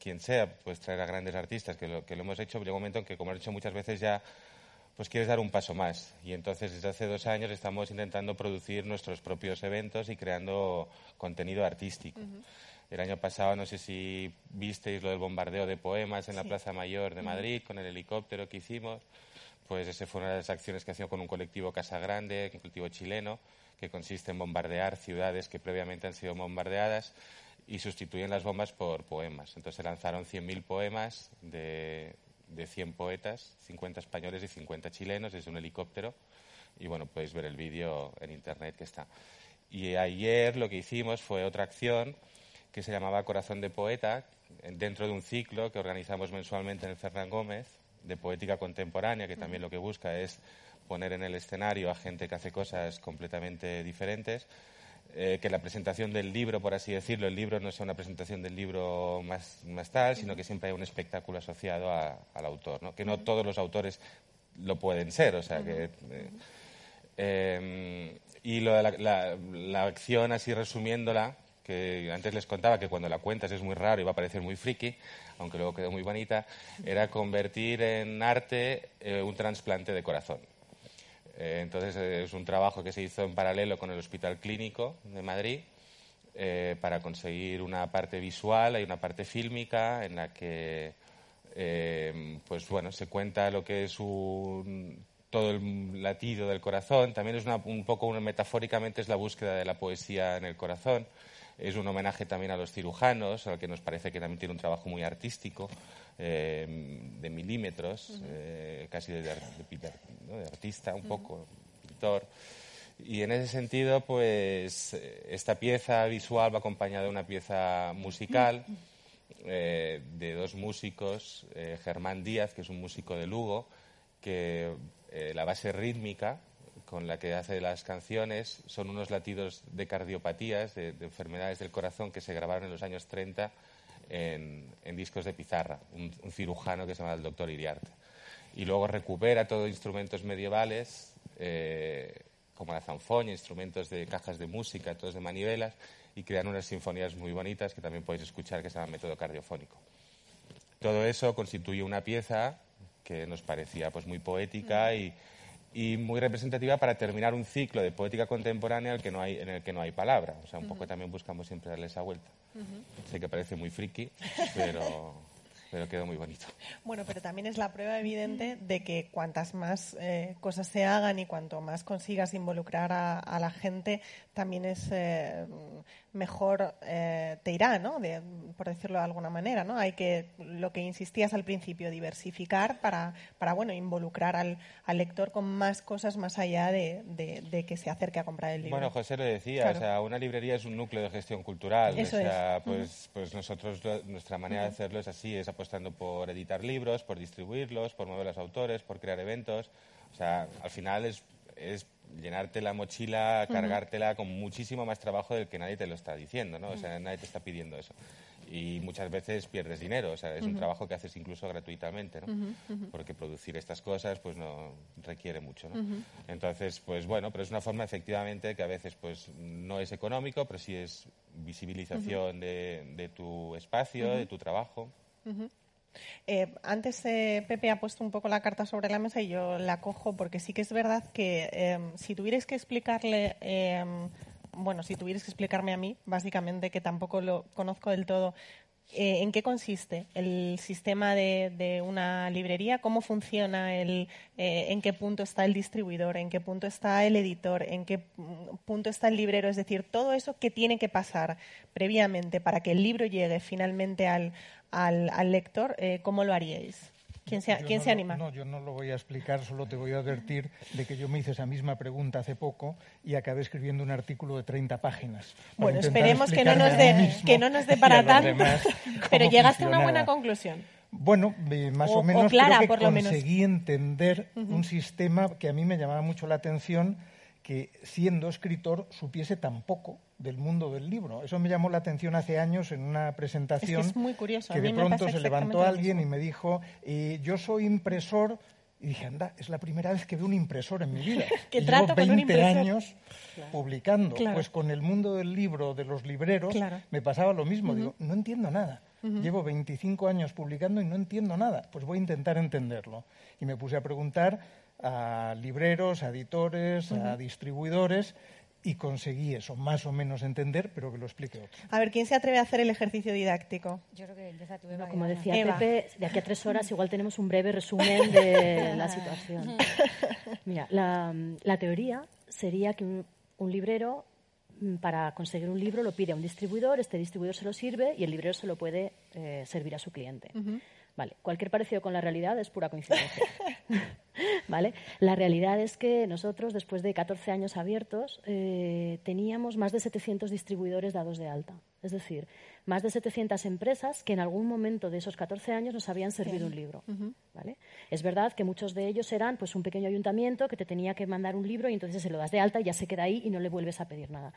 quién sea, pues traer a grandes artistas, que lo, que lo hemos hecho, llegó un momento en que, como he dicho muchas veces, ya pues quieres dar un paso más. Y entonces desde hace dos años estamos intentando producir nuestros propios eventos y creando contenido artístico. El año pasado, no sé si visteis lo del bombardeo de poemas en la Plaza Mayor de Madrid con el helicóptero que hicimos. Pues esa fue una de las acciones que hacíamos con un colectivo Casa Grande, un colectivo chileno, que consiste en bombardear ciudades que previamente han sido bombardeadas y sustituyen las bombas por poemas. Entonces se lanzaron 100.000 poemas de, de 100 poetas, 50 españoles y 50 chilenos desde un helicóptero. Y bueno, podéis ver el vídeo en internet que está. Y ayer lo que hicimos fue otra acción que se llamaba Corazón de Poeta, dentro de un ciclo que organizamos mensualmente en el Fernán Gómez, de poética contemporánea, que también lo que busca es poner en el escenario a gente que hace cosas completamente diferentes. Eh, que la presentación del libro, por así decirlo, el libro no sea una presentación del libro más, más tal, sino que siempre hay un espectáculo asociado al autor, ¿no? que no todos los autores lo pueden ser, o sea que... Eh, eh, y lo de la, la, acción, así resumiéndola, que antes les contaba que cuando la cuentas es muy raro y va a parecer muy friki, aunque luego quedó muy bonita, era convertir en arte eh, un trasplante de corazón. Eh, entonces es un trabajo que se hizo en paralelo con el Hospital Clínico de Madrid eh, para conseguir una parte visual y una parte fílmica en la que pues bueno se cuenta lo que es un, todo el latido del corazón. También es un poco metafóricamente es la búsqueda de la poesía en el corazón. Es un homenaje también a los cirujanos, al que nos parece que también tiene un trabajo muy artístico, eh, de milímetros, eh, casi de, artista, un poco, pintor. Y en ese sentido, pues esta pieza visual va acompañada de una pieza musical eh, de dos músicos, Germán Díaz, que es un músico de Lugo, que la base rítmica con la que hace las canciones son unos latidos de cardiopatías, de, enfermedades del corazón que se grabaron en los años 30 en, discos de pizarra, un, cirujano que se llama el doctor Iriarte. Y luego recupera todos instrumentos medievales, eh, como la zanfoña, instrumentos de cajas de música, todos de manivelas, y crean unas sinfonías muy bonitas que también podéis escuchar que se llama método cardiofónico. Todo eso constituye una pieza que nos parecía pues muy poética y y muy representativa para terminar un ciclo de poética contemporánea en el que no hay, en el que no hay palabra. O sea, un poco también buscamos siempre darle esa vuelta. Sé que parece muy friki, pero, pero quedó muy bonito. Bueno, pero también es la prueba evidente de que cuantas más eh, cosas se hagan y cuanto más consigas involucrar a, la gente, también es eh, mejor eh, te irá, ¿no? por decirlo de alguna manera, ¿no? Hay que, lo que insistías al principio, diversificar para, para bueno, involucrar al, al lector con más cosas más allá de, de, que se acerque a comprar el libro. Bueno, José lo decía, o sea, una librería es un núcleo de gestión cultural. Eso o sea, pues, pues nosotros, nuestra manera de hacerlo es así, es apostando por editar libros, por distribuirlos, por mover a los autores, por crear eventos. O sea, al final es, es llenarte la mochila, cargártela con muchísimo más trabajo del que nadie te lo está diciendo, ¿no? O sea, nadie te está pidiendo eso. Y muchas veces pierdes dinero, o sea, es un trabajo que haces incluso gratuitamente, ¿no? Porque producir estas cosas, pues no requiere mucho, ¿no? Entonces, pues bueno, pero es una forma efectivamente que a veces, pues no es económico, pero sí es visibilización de, de, tu espacio, de tu trabajo. Eh, antes eh, Pepe ha puesto un poco la carta sobre la mesa y yo la cojo porque sí que es verdad que em, si tuvierais que explicarle, em, bueno, si tuvierais que explicarme a mí, básicamente que tampoco lo conozco del todo, eh, ¿En qué consiste el sistema de, una librería? ¿Cómo funciona? El, ¿En qué punto está el distribuidor? ¿En qué punto está el editor? ¿En qué punto está el librero? Es decir, todo eso que tiene que pasar previamente para que el libro llegue finalmente al, al, al lector, eh, ¿cómo lo haríais? ¿Quién se, ¿quién se anima? no, yo no lo voy a explicar, solo te voy a advertir de que yo me hice esa misma pregunta hace poco y acabé escribiendo un artículo de 30 páginas. Bueno, esperemos que no, nos dé, que no nos dé para tanto, pero llegaste a una buena conclusión. Bueno, más o, menos creo que conseguí entender un sistema que a mí me llamaba mucho la atención que siendo escritor supiese tan poco del mundo del libro. Eso me llamó la atención hace años en una presentación. Es muy curioso. Que de pronto se levantó alguien y me dijo, yo soy impresor. Y dije, anda, es la primera vez que veo un impresor en mi vida. que y trato llevo 20 años publicando. Pues con el mundo del libro, de los libreros, me pasaba lo mismo. Digo, no entiendo nada. Llevo 25 años publicando y no entiendo nada. Pues voy a intentar entenderlo. Y me puse a preguntar a libreros, a editores, a distribuidores y conseguí eso, más o menos entender, pero que lo explique otro. A ver, ¿quién se atreve a hacer el ejercicio didáctico? Yo creo que empieza tu Como decía Pepe, de aquí a tres horas igual tenemos un breve resumen de la situación. Mira, la, teoría sería que un, librero, mm, para conseguir un libro, lo pide a un distribuidor, este distribuidor se lo sirve y el librero se lo puede eh, servir a su cliente. Vale, cualquier parecido con la realidad es pura coincidencia. ¿Vale? La realidad es que nosotros, después de 14 años abiertos, eh, teníamos más de 700 distribuidores dados de alta. Es decir, más de 700 empresas que en algún momento de esos 14 años nos habían servido un libro. ¿vale? Es verdad que muchos de ellos eran pues, un pequeño ayuntamiento que te tenía que mandar un libro y entonces se lo das de alta y ya se queda ahí y no le vuelves a pedir nada.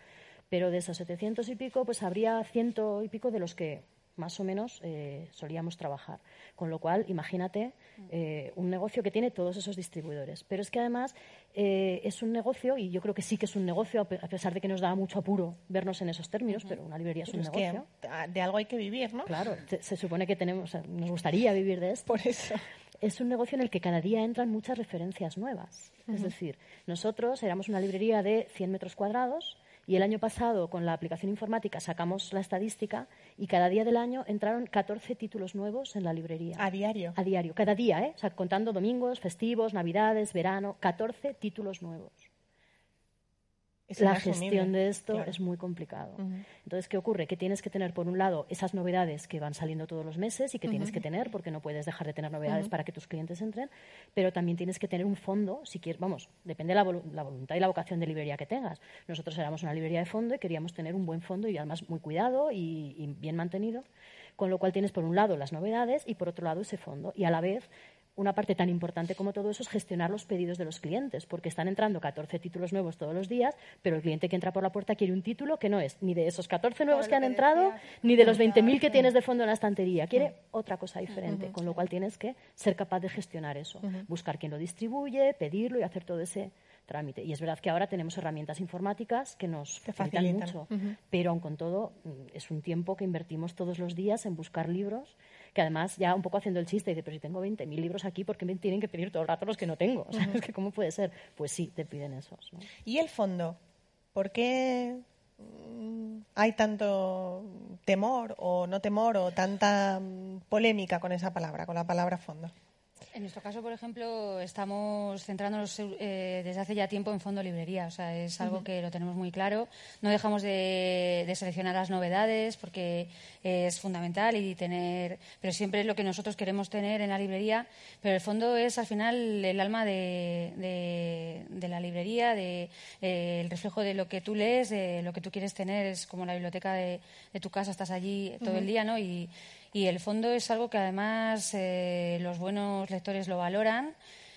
Pero de esos 700 y pico, pues habría ciento y pico de los que más o menos eh, solíamos trabajar. Con lo cual, imagínate eh, un negocio que tiene todos esos distribuidores. Pero es que además eh, es un negocio, y yo creo que sí que es un negocio, a pesar de que nos da mucho apuro vernos en esos términos, pero una librería es un negocio. de algo hay que vivir, ¿no? Claro, se, supone que tenemos, nos gustaría vivir de esto. Por eso. Es un negocio en el que cada día entran muchas referencias nuevas. Es decir, nosotros éramos una librería de 100 metros cuadrados y el año pasado, con la aplicación informática, sacamos la estadística y cada día del año entraron 14 títulos nuevos en la librería. ¿A diario? A diario, cada día, ¿eh? O sea, contando domingos, festivos, navidades, verano, 14 títulos nuevos la gestión de esto es muy complicado. Entonces, ¿qué ocurre? Que tienes que tener, por un lado, esas novedades que van saliendo todos los meses y que tienes que tener, porque no puedes dejar de tener novedades para que tus clientes entren, pero también tienes que tener un fondo, si quieres, vamos, depende de la, voluntad y la vocación de librería que tengas. Nosotros éramos una librería de fondo y queríamos tener un buen fondo y además muy cuidado y, y bien mantenido, con lo cual tienes, por un lado, las novedades y, por otro lado, ese fondo. Y a la vez una parte tan importante como todo eso es gestionar los pedidos de los clientes, porque están entrando 14 títulos nuevos todos los días, pero el cliente que entra por la puerta quiere un título que no es ni de esos 14 nuevos que han entrado, ni de los 20.000 que tienes de fondo en la estantería. Quiere otra cosa diferente, con lo cual tienes que ser capaz de gestionar eso, buscar quién lo distribuye, pedirlo y hacer todo ese trámite. Y es verdad que ahora tenemos herramientas informáticas que nos facilitan, mucho, pero aun con todo mm, es un tiempo que invertimos todos los días en buscar libros que además ya un poco haciendo el chiste, dice, pero si tengo 20.000 libros aquí, ¿por qué me tienen que pedir todo el rato los que no tengo? O sea, es que ¿cómo puede ser? Pues sí, te piden esos. ¿Y el fondo? ¿Por qué mm, hay tanto temor o no temor o tanta mm, polémica con esa palabra, con la palabra fondo? En nuestro caso, por ejemplo, estamos centrándonos eh, desde hace ya tiempo en fondo librería. O sea, es algo que lo tenemos muy claro. No dejamos de, seleccionar las novedades porque es fundamental y tener, pero siempre es lo que nosotros queremos tener en la librería. Pero el fondo es al final el alma de, la librería, de, el reflejo de lo que tú lees, de lo que tú quieres tener. Es como la biblioteca de, tu casa, estás allí todo el día, ¿no? Y, y el fondo es algo que además eh, los buenos lectores lo valoran.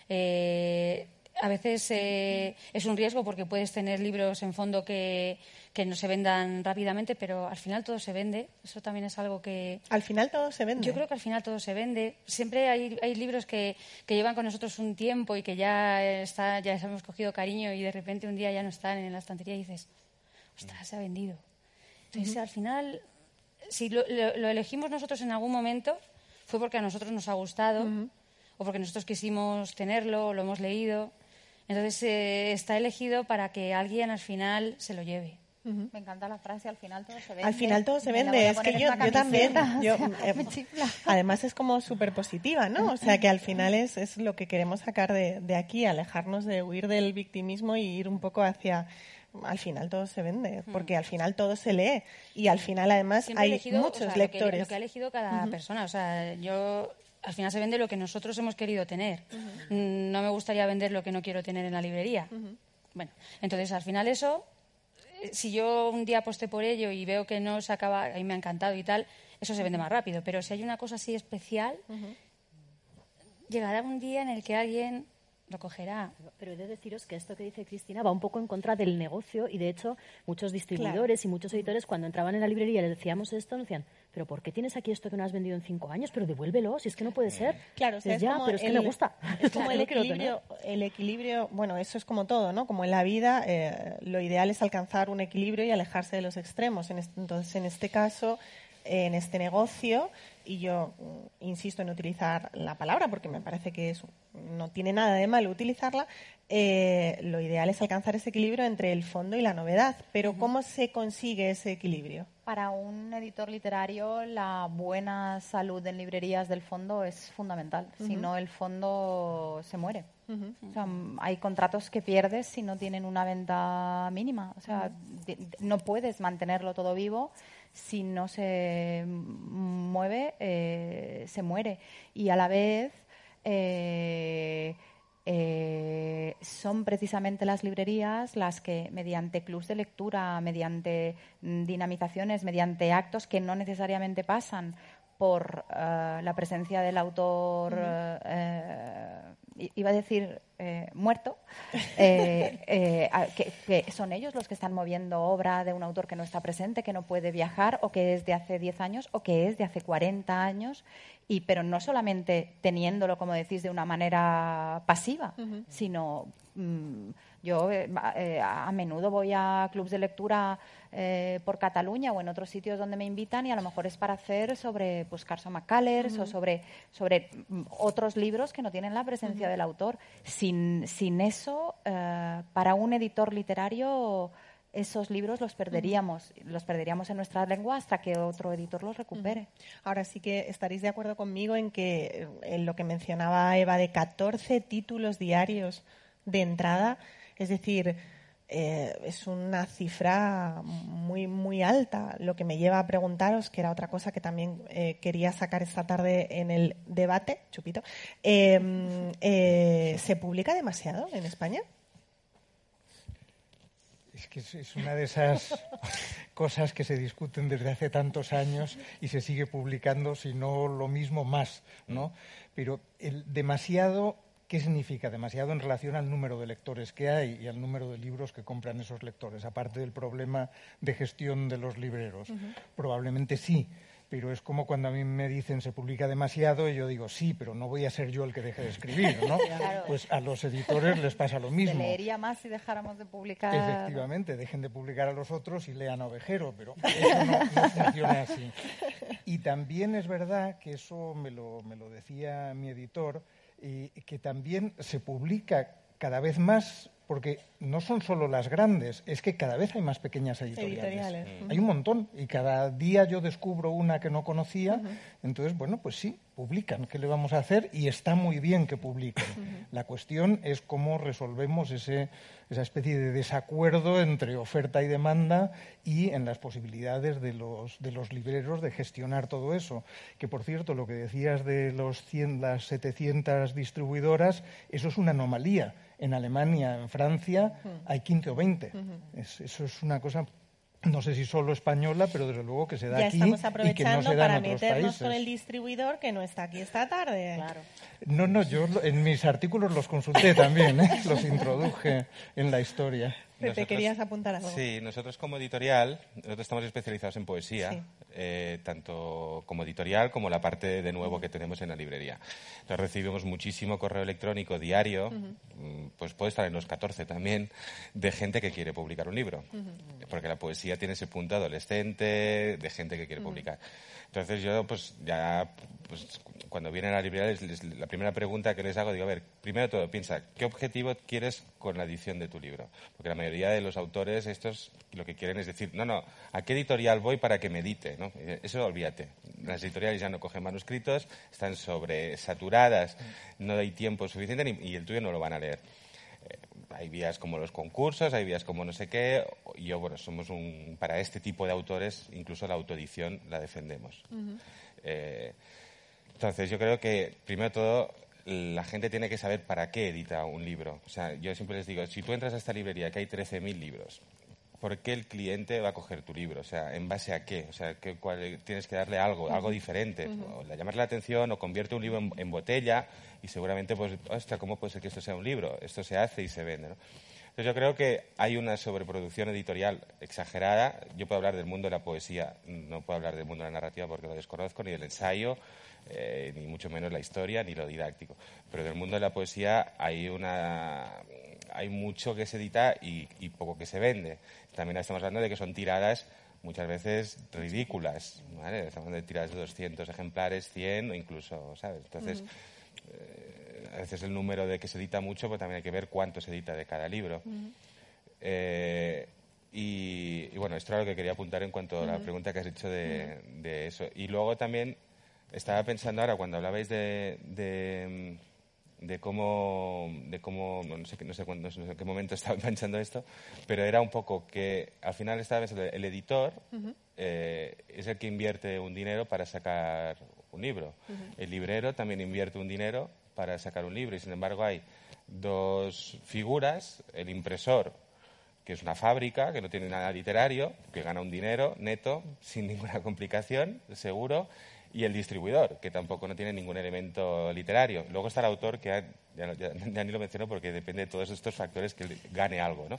Eh, a veces eh, es un riesgo porque puedes tener libros en fondo que, no se vendan rápidamente, pero al final todo se vende. Eso también es algo que. Al final todo se vende. Yo creo que al final todo se vende. Siempre hay, hay libros que, que, llevan con nosotros un tiempo y que ya, está, ya les hemos cogido cariño y de repente un día ya no están en la estantería y dices, ostras, se ha vendido. Entonces, al final si lo, elegimos nosotros en algún momento, fue porque a nosotros nos ha gustado o porque nosotros quisimos tenerlo, o lo hemos leído. Entonces eh, está elegido para que alguien al final se lo lleve. Me encanta la frase, al final todo se vende. Al final todo se vende, es que yo, también. Eh, además es como súper positiva, ¿no? O sea que al final es, es lo que queremos sacar de, de aquí, alejarnos de huir del victimismo y ir un poco hacia al final todo se vende, porque al final todo se lee y al final además hay muchos lectores. Lo que, ha elegido cada persona, o sea, yo al final se vende lo que nosotros hemos querido tener. Mm, no me gustaría vender lo que no quiero tener en la librería. Bueno, entonces al final eso, eh, si yo un día aposté por ello y veo que no se acaba, y me ha encantado y tal, eso se vende más rápido. Pero si hay una cosa así especial, llegará un día en el que alguien lo cogerá. Pero he de deciros que esto que dice Cristina va un poco en contra del negocio y de hecho muchos distribuidores y muchos editores cuando entraban en la librería y les decíamos esto nos decían, pero ¿por qué tienes aquí esto que no has vendido en cinco años? Pero devuélvelo, si es que no puede ser. Claro, es ya, pero es que me gusta. Es como el equilibrio, el equilibrio, bueno, eso es como todo, ¿no? Como en la vida, eh, lo ideal es alcanzar un equilibrio y alejarse de los extremos. entonces, en este caso en este negocio y yo mm, insisto en utilizar la palabra porque me parece que es, no tiene nada de malo utilizarla, eh, lo ideal es alcanzar ese equilibrio entre el fondo y la novedad. Pero ¿cómo se consigue ese equilibrio? Para un editor literario, la buena salud en librerías del fondo es fundamental. Si no, el fondo se muere. hay contratos que pierdes si no tienen una venta mínima. O sea, no puedes mantenerlo todo vivo si no se mueve, eh, se muere. Y a la vez, eh, eh, son precisamente las librerías las que, mediante clubs de lectura, mediante dinamizaciones, mediante actos que no necesariamente pasan por la presencia del autor, iba a decir muerto, que, son ellos los que están moviendo obra de un autor que no está presente, que no puede viajar, o que es de hace 10 años, o que es de hace 40 años, y, pero no solamente teniéndolo, como decís, de una manera pasiva, sino mm, yo eh, eh, a menudo voy a clubes de lectura eh, por Cataluña o en otros sitios donde me invitan y a lo mejor es para hacer sobre pues, Carson McCullers o sobre, sobre mm, otros libros que no tienen la presencia del autor. Sin, sin eso, para un editor literario esos libros los perderíamos, los perderíamos en nuestra lengua hasta que otro editor los recupere. Ahora sí que estaréis de acuerdo conmigo en que en lo que mencionaba Eva de 14 títulos diarios de entrada, es decir, eh, es una cifra muy muy alta, lo que me lleva a preguntaros, que era otra cosa que también eh, quería sacar esta tarde en el debate, chupito, em, eh, ¿se publica demasiado en España? Es que es una de esas cosas que se discuten desde hace tantos años y se sigue publicando, si no lo mismo, más, ¿no? Pero el demasiado ¿Qué significa demasiado en relación al número de lectores que hay y al número de libros que compran esos lectores? Aparte del problema de gestión de los libreros. Probablemente sí, pero es como cuando a mí me dicen se publica demasiado y yo digo sí, pero no voy a ser yo el que deje de escribir, ¿no? Pues a los editores les pasa lo mismo. Se leería más si dejáramos de publicar. Efectivamente, dejen de publicar a los otros y lean a Ovejero, pero eso no, funciona así. Y también es verdad que eso me lo, me lo decía mi editor, y que también se publica cada vez más porque no son solo las grandes, es que cada vez hay más pequeñas editoriales. Hay un montón y cada día yo descubro una que no conocía, entonces, bueno, pues sí, publican, ¿qué le vamos a hacer? Y está muy bien que publiquen. La cuestión es cómo resolvemos ese, esa especie de desacuerdo entre oferta y demanda y en las posibilidades de los, de los libreros de gestionar todo eso. Que, por cierto, lo que decías de los 100, las 700 distribuidoras, eso es una anomalía en Alemania, en Francia, hay 15 o 20. eso es una cosa no sé si solo española, pero desde luego que se da aquí y que no se da para en otros meternos países. con el distribuidor que no está aquí esta tarde. Claro. No, no, yo en mis artículos los consulté también, ¿eh? los introduje en la historia. ¿Te querías apuntar algo? Sí, nosotros como editorial, nosotros estamos especializados en poesía, eh, tanto como editorial como la parte de nuevo que tenemos en la librería. Entonces recibimos muchísimo correo electrónico diario, mm, pues puede estar en los 14 también, de gente que quiere publicar un libro, porque la poesía tiene ese punto adolescente de gente que quiere publicar. Entonces yo, pues ya, pues, cuando vienen a la librería, la primera pregunta que les hago, digo, a ver, primero todo, piensa, ¿qué objetivo quieres con la edición de tu libro? Porque la mayoría de los autores, estos, lo que quieren es decir, no, no, ¿a qué editorial voy para que me edite? ¿no? Eso olvídate. Las editoriales ya no cogen manuscritos, están sobresaturadas, no hay tiempo suficiente y el tuyo no lo van a leer hay vías como los concursos, hay vías como no sé qué. Yo, bueno, somos un. Para este tipo de autores, incluso la autoedición la defendemos. Eh, entonces, yo creo que, primero de todo, la gente tiene que saber para qué edita un libro. O sea, yo siempre les digo, si tú entras a esta librería que hay 13.000 libros, ¿por qué el cliente va a coger tu libro? O sea, ¿en base a qué? O sea, ¿qué, tienes que darle algo, algo diferente. o llamarle la atención o convierte un libro en, botella y seguramente, pues, hostia, ¿cómo puede ser que esto sea un libro? Esto se hace y se vende, ¿no? Entonces yo creo que hay una sobreproducción editorial exagerada. Yo puedo hablar del mundo de la poesía, no puedo hablar del mundo de la narrativa porque lo desconozco, ni del ensayo, eh, ni mucho menos la historia, ni lo didáctico. Pero del mundo de la poesía hay una hay mucho que se edita y, poco que se vende. También estamos hablando de que son tiradas muchas veces ridículas, ¿vale? Estamos de tiras de 200 ejemplares, 100 o incluso, ¿sabes? Entonces, eh, a veces el número de que se edita mucho, pues también hay que ver cuánto se edita de cada libro. Eh, y, bueno, esto era lo que quería apuntar en cuanto a la pregunta que has hecho de, eso. Y luego también estaba pensando ahora, cuando hablabais de, de, cómo, de cómo no, sé, no, sé, no sé en qué momento estaba pensando esto, pero era un poco que al final estaba pensando, el editor eh, es el que invierte un dinero para sacar un libro. El librero también invierte un dinero para sacar un libro y sin embargo hay dos figuras, el impresor que es una fábrica, que no tiene nada literario, que gana un dinero neto, sin ninguna complicación, seguro, y el distribuidor, que tampoco no tiene ningún elemento literario. Luego está el autor, que ya, ni lo menciono porque depende de todos estos factores que gane algo, ¿no?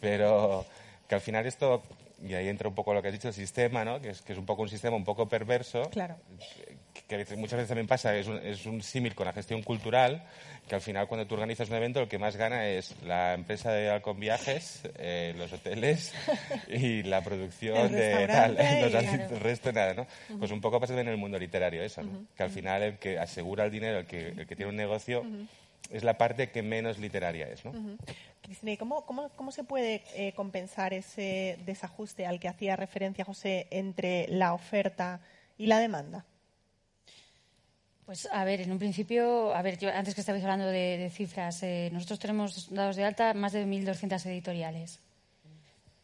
Pero que al final esto, y ahí entra un poco lo que has dicho, el sistema, ¿no? que, es, que es un poco un sistema un poco perverso, claro. que, muchas veces también pasa, es un, es un símil con la gestión cultural, que al final cuando tú organizas un evento lo que más gana es la empresa de Alcon Viajes, eh, los hoteles y la producción de tal, el resto nada, ¿no? Pues un poco pasa en el mundo literario eso, ¿no? Que al final el que asegura el dinero, el que, el que tiene un negocio, es la parte que menos literaria es, ¿no? Cristina, cómo, cómo, cómo, se puede eh, compensar ese desajuste al que hacía referencia José entre la oferta y la demanda? Pues a ver, en un principio, a ver, yo antes que estabais hablando de, cifras, eh, nosotros tenemos dados de alta más de 1.200 editoriales.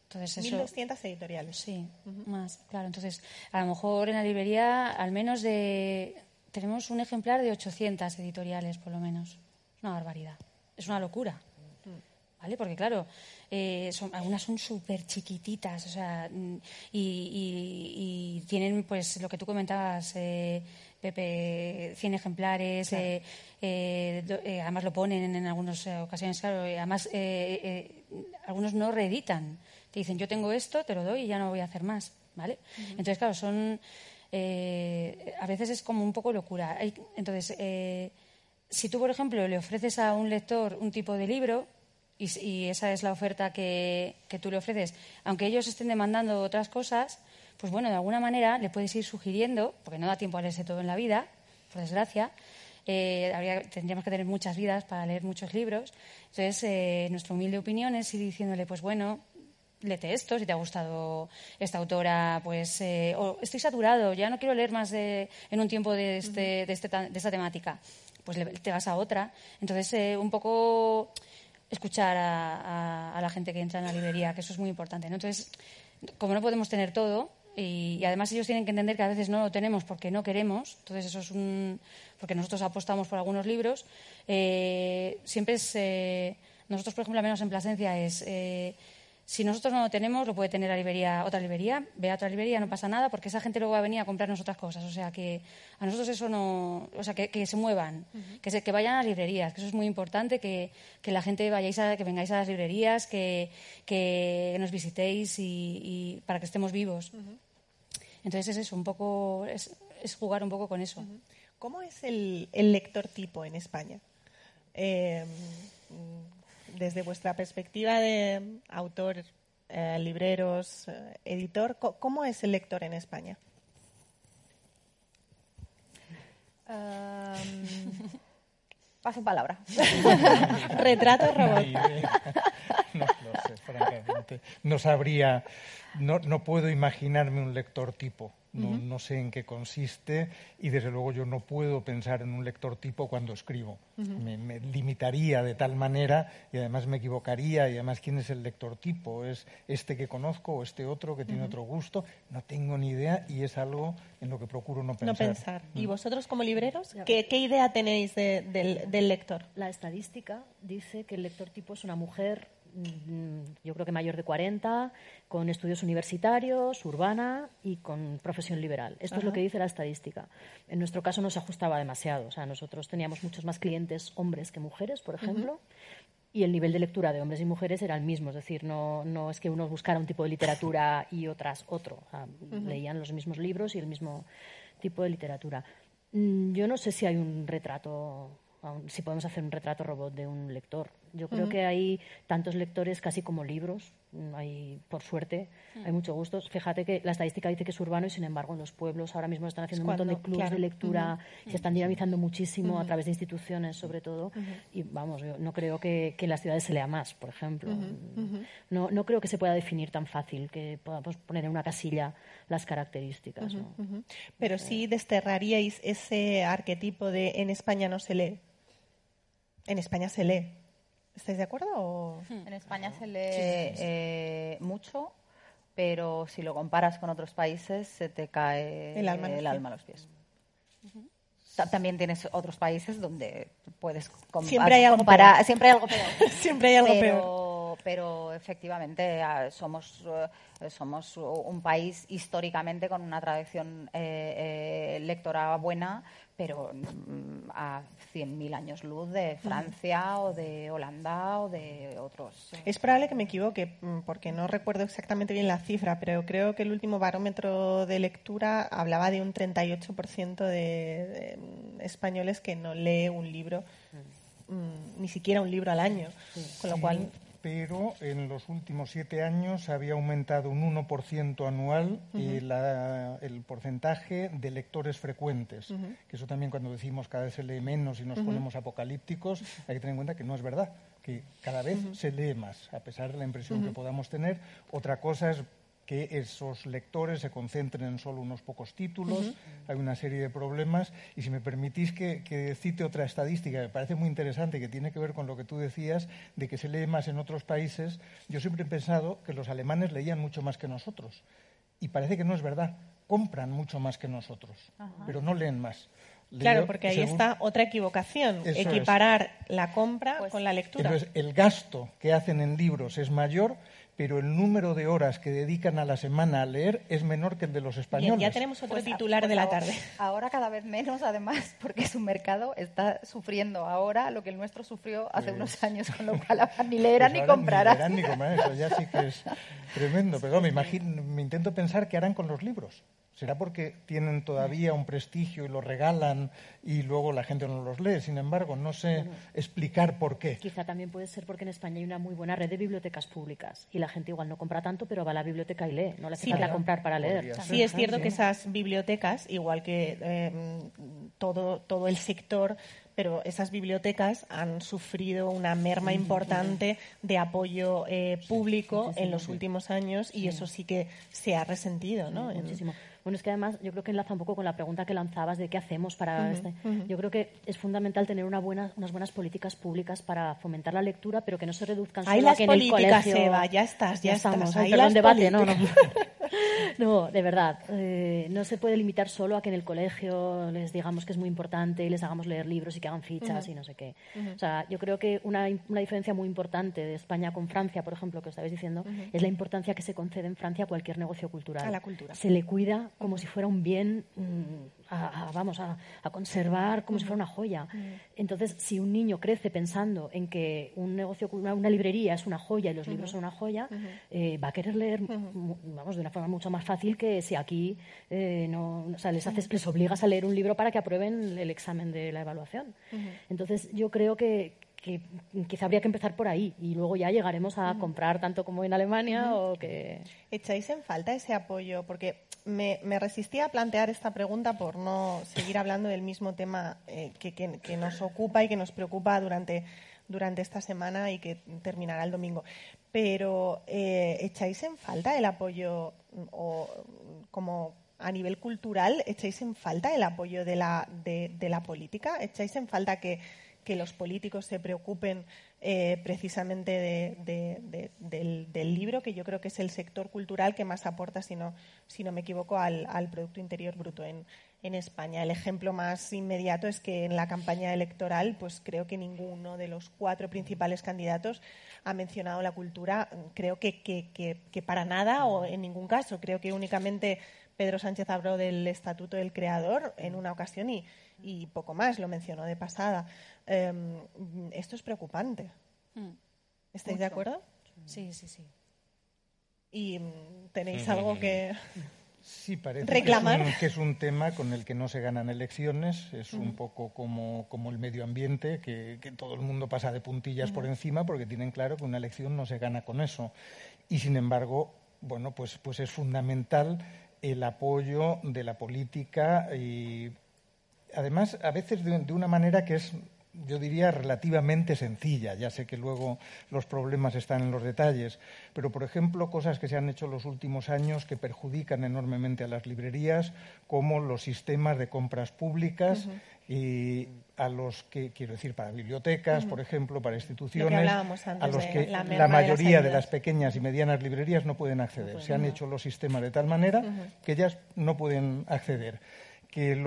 Entonces, eso, 1.200 editoriales. Sí, más, claro. Entonces, a lo mejor en la librería al menos de tenemos un ejemplar de 800 editoriales, por lo menos. Una barbaridad. Es una locura. ¿vale? Porque claro, eh, son, algunas son súper chiquititas, o sea, y, tienen pues lo que tú comentabas, eh, Pepe, 100 ejemplares, eh, además lo ponen en algunas ocasiones, claro, además algunos no reeditan, te dicen yo tengo esto, te lo doy y ya no voy a hacer más, ¿vale? Entonces, claro, son, a veces es como un poco locura. entonces, si tú, por ejemplo, le ofreces a un lector un tipo de libro, y, esa es la oferta que, tú le ofreces, aunque ellos estén demandando otras cosas, pues bueno, de alguna manera le puedes ir sugiriendo, porque no da tiempo a leerse todo en la vida, por desgracia, eh, tendríamos que tener muchas vidas para leer muchos libros. Entonces, eh, nuestra humilde opinión es ir diciéndole, pues bueno, léete esto, si te ha gustado esta autora, pues eh, estoy saturado, ya no quiero leer más en un tiempo de, este, de, este de, esta temática, pues te vas a otra. Entonces, un poco escuchar a, la gente que entra en la librería, que eso es muy importante. Entonces, como no podemos tener todo, y, además ellos tienen que entender que a veces no lo tenemos porque no queremos, entonces eso es un. porque nosotros apostamos por algunos libros, eh, siempre es. Eh, nosotros, por ejemplo, al menos en Plasencia, es. Eh, si nosotros no lo tenemos, lo puede tener la librería, otra librería, ve a otra librería, no pasa nada, porque esa gente luego va a venir a comprarnos otras cosas. O sea, que a nosotros eso no. O sea, que, se muevan, que, se, que vayan a las librerías, que eso es muy importante, que, que la gente vayáis a, que vengáis a las librerías, que, que nos visitéis y, para que estemos vivos. Entonces es eso, un poco. Es, jugar un poco con eso. ¿Cómo es el, el lector tipo en España? Eh, desde vuestra perspectiva de autor, eh, libreros, eh, editor, ¿cómo es el lector en España? paso palabra. Retrato robot. No, sé, francamente. No sabría, no, no puedo imaginarme un lector tipo. No, sé en qué consiste y desde luego yo no puedo pensar en un lector tipo cuando escribo. me, limitaría de tal manera y además me equivocaría y además quién es el lector tipo, es este que conozco o este otro que tiene otro gusto, no tengo ni idea y es algo en lo que procuro no pensar. No pensar. ¿Y vosotros como libreros qué, idea tenéis del lector? La estadística dice que el lector tipo es una mujer Mm, yo creo que mayor de 40, con estudios universitarios, urbana y con profesión liberal. Esto es lo que dice la estadística. En nuestro caso no se ajustaba demasiado. O sea, nosotros teníamos muchos más clientes hombres que mujeres, por ejemplo. Y el nivel de lectura de hombres y mujeres era el mismo, es decir, no, no es que unos buscara un tipo de literatura y otras otro. Leían los mismos libros y el mismo tipo de literatura. Mm, yo no sé si hay un retrato si podemos hacer un retrato robot de un lector. Yo creo que hay tantos lectores casi como libros hay, por suerte, hay muchos gustos. Fíjate que la estadística dice que es urbano y, sin embargo, en los pueblos ahora mismo están haciendo un montón de clubes de lectura, se están dinamizando muchísimo a través de instituciones, sobre todo. Y vamos, yo no creo que, que, en las ciudades se lea más, por ejemplo. No, no creo que se pueda definir tan fácil, que podamos poner en una casilla las características. Pero sí desterraríais ese arquetipo de en España no se lee. En España se lee. ¿Estáis de acuerdo? Hmm. En España se lee eh, mucho, pero si lo comparas con otros países se te cae el alma, a los pies. También tienes otros países donde puedes siempre hay algo Peor. Siempre hay algo peor. siempre hay algo peor. Pero efectivamente ah, somos, eh, somos un país históricamente con una tradición eh, lectora buena pero mm, a 100.000 años luz de Francia o de Holanda o de otros. Eh. Es probable que me equivoque, mm, porque no recuerdo exactamente bien la cifra, pero creo que el último barómetro de lectura hablaba de un 38% de, de, españoles que no lee un libro, mm. ni siquiera un libro al año, con lo cual pero en los últimos siete años había aumentado un 1% anual el porcentaje de lectores frecuentes. Que eso también cuando decimos cada vez se lee menos y nos ponemos apocalípticos, hay que tener en cuenta que no es verdad, que cada vez se lee más, a pesar de la impresión que podamos tener. Otra cosa es que esos lectores se concentren en solo unos pocos títulos, hay una serie de problemas. Y si me permitís que, cite otra estadística que me parece muy interesante, que tiene que ver con lo que tú decías, de que se lee más en otros países, yo siempre he pensado que los alemanes leían mucho más que nosotros. Y parece que no es verdad. Compran mucho más que nosotros, pero no leen más. claro, porque ahí está otra equivocación, equiparar la compra pues con la lectura. Entonces, el gasto que hacen en libros es mayor, pero el número de horas que dedican a la semana a leer es menor que el de los españoles. ya tenemos otro pues, titular pues de la tarde. Ahora cada vez menos, además, porque su mercado está sufriendo ahora lo que el nuestro sufrió hace pues unos años, con lo cual ni leerán ni comprarán. Ni leerán ni eso ya sí que es tremendo. Pero me, imagino, me intento pensar qué harán con los libros. ¿Será porque tienen todavía un prestigio y lo regalan y luego la gente no los lee? Sin embargo, no sé explicar por qué. Quizá también puede ser porque en España hay una muy buena red de bibliotecas públicas y la gente igual no compra tanto, pero va a la biblioteca y lee. No le hace falta comprar para leer. Sí, es cierto que esas bibliotecas, igual que em, todo, todo el sector, pero esas bibliotecas han sufrido una merma importante de apoyo eh, público en los últimos años y eso sí que se ha resentido, ¿no? Muchísimo. Bueno, es que además yo creo que enlaza un poco con la pregunta que lanzabas de qué hacemos para este. Yo creo que es fundamental tener una buena, unas buenas políticas públicas para fomentar la lectura, pero que no se reduzcan solo a que en el colegio. Eva, ya estás, ya, estamos. Ahí perdón, debate, no, no. no, de verdad. Eh, no se puede limitar solo a que en el colegio les digamos que es muy importante y les hagamos leer libros y que hagan fichas y no sé qué. O sea, yo creo que una, una, diferencia muy importante de España con Francia, por ejemplo, que estabais diciendo, es la importancia que se concede en Francia a cualquier negocio cultural. A la cultura. Se le cuida como si fuera un bien mm, a, vamos a, conservar como si fuera una joya. Entonces, si un niño crece pensando en que un negocio, una, una librería es una joya y los libros son una joya, eh, va a querer leer, vamos, de una forma mucho más fácil que si aquí eh, no, o sea, les haces, les obligas a leer un libro para que aprueben el examen de la evaluación. Entonces, yo creo que, que quizá habría que empezar por ahí y luego ya llegaremos a comprar tanto como en Alemania o que... ¿Echáis en falta ese apoyo? Porque me, resistía a plantear esta pregunta por no seguir hablando del mismo tema eh, que, nos ocupa y que nos preocupa durante, durante esta semana y que terminará el domingo. Pero eh, ¿echáis en falta el apoyo o como a nivel cultural, echáis en falta el apoyo de la, de, de la política? ¿Echáis en falta que que los políticos se preocupen eh, precisamente del, libro, que yo creo que es el sector cultural que más aporta, si no, si no me equivoco, al, Producto Interior Bruto en, España. El ejemplo más inmediato es que en la campaña electoral, pues creo que ninguno de los cuatro principales candidatos ha mencionado la cultura. Creo que, que para nada o en ningún caso. Creo que únicamente Pedro Sánchez habló del Estatuto del Creador en una ocasión y, y poco más, lo mencionó de pasada. Em, esto es preocupante. Mm. ¿Estáis de acuerdo? Sí, sí, sí. ¿Y mm, tenéis algo que...? Sí, parece reclamar. Que, es un, que es un tema con el que no se ganan elecciones, es un poco como, como, el medio ambiente, que, que, todo el mundo pasa de puntillas por encima porque tienen claro que una elección no se gana con eso. Y sin embargo, bueno, pues, pues es fundamental el apoyo de la política y además a veces de, de una manera que es yo diría, relativamente sencilla. Ya sé que luego los problemas están en los detalles, pero, por ejemplo, cosas que se han hecho en los últimos años que perjudican enormemente a las librerías, como los sistemas de compras públicas y a los que, quiero decir, para bibliotecas, por ejemplo, para instituciones, a los que la, mayoría de, las pequeñas y medianas librerías no pueden acceder. se han hecho los sistemas de tal manera que ellas no pueden acceder que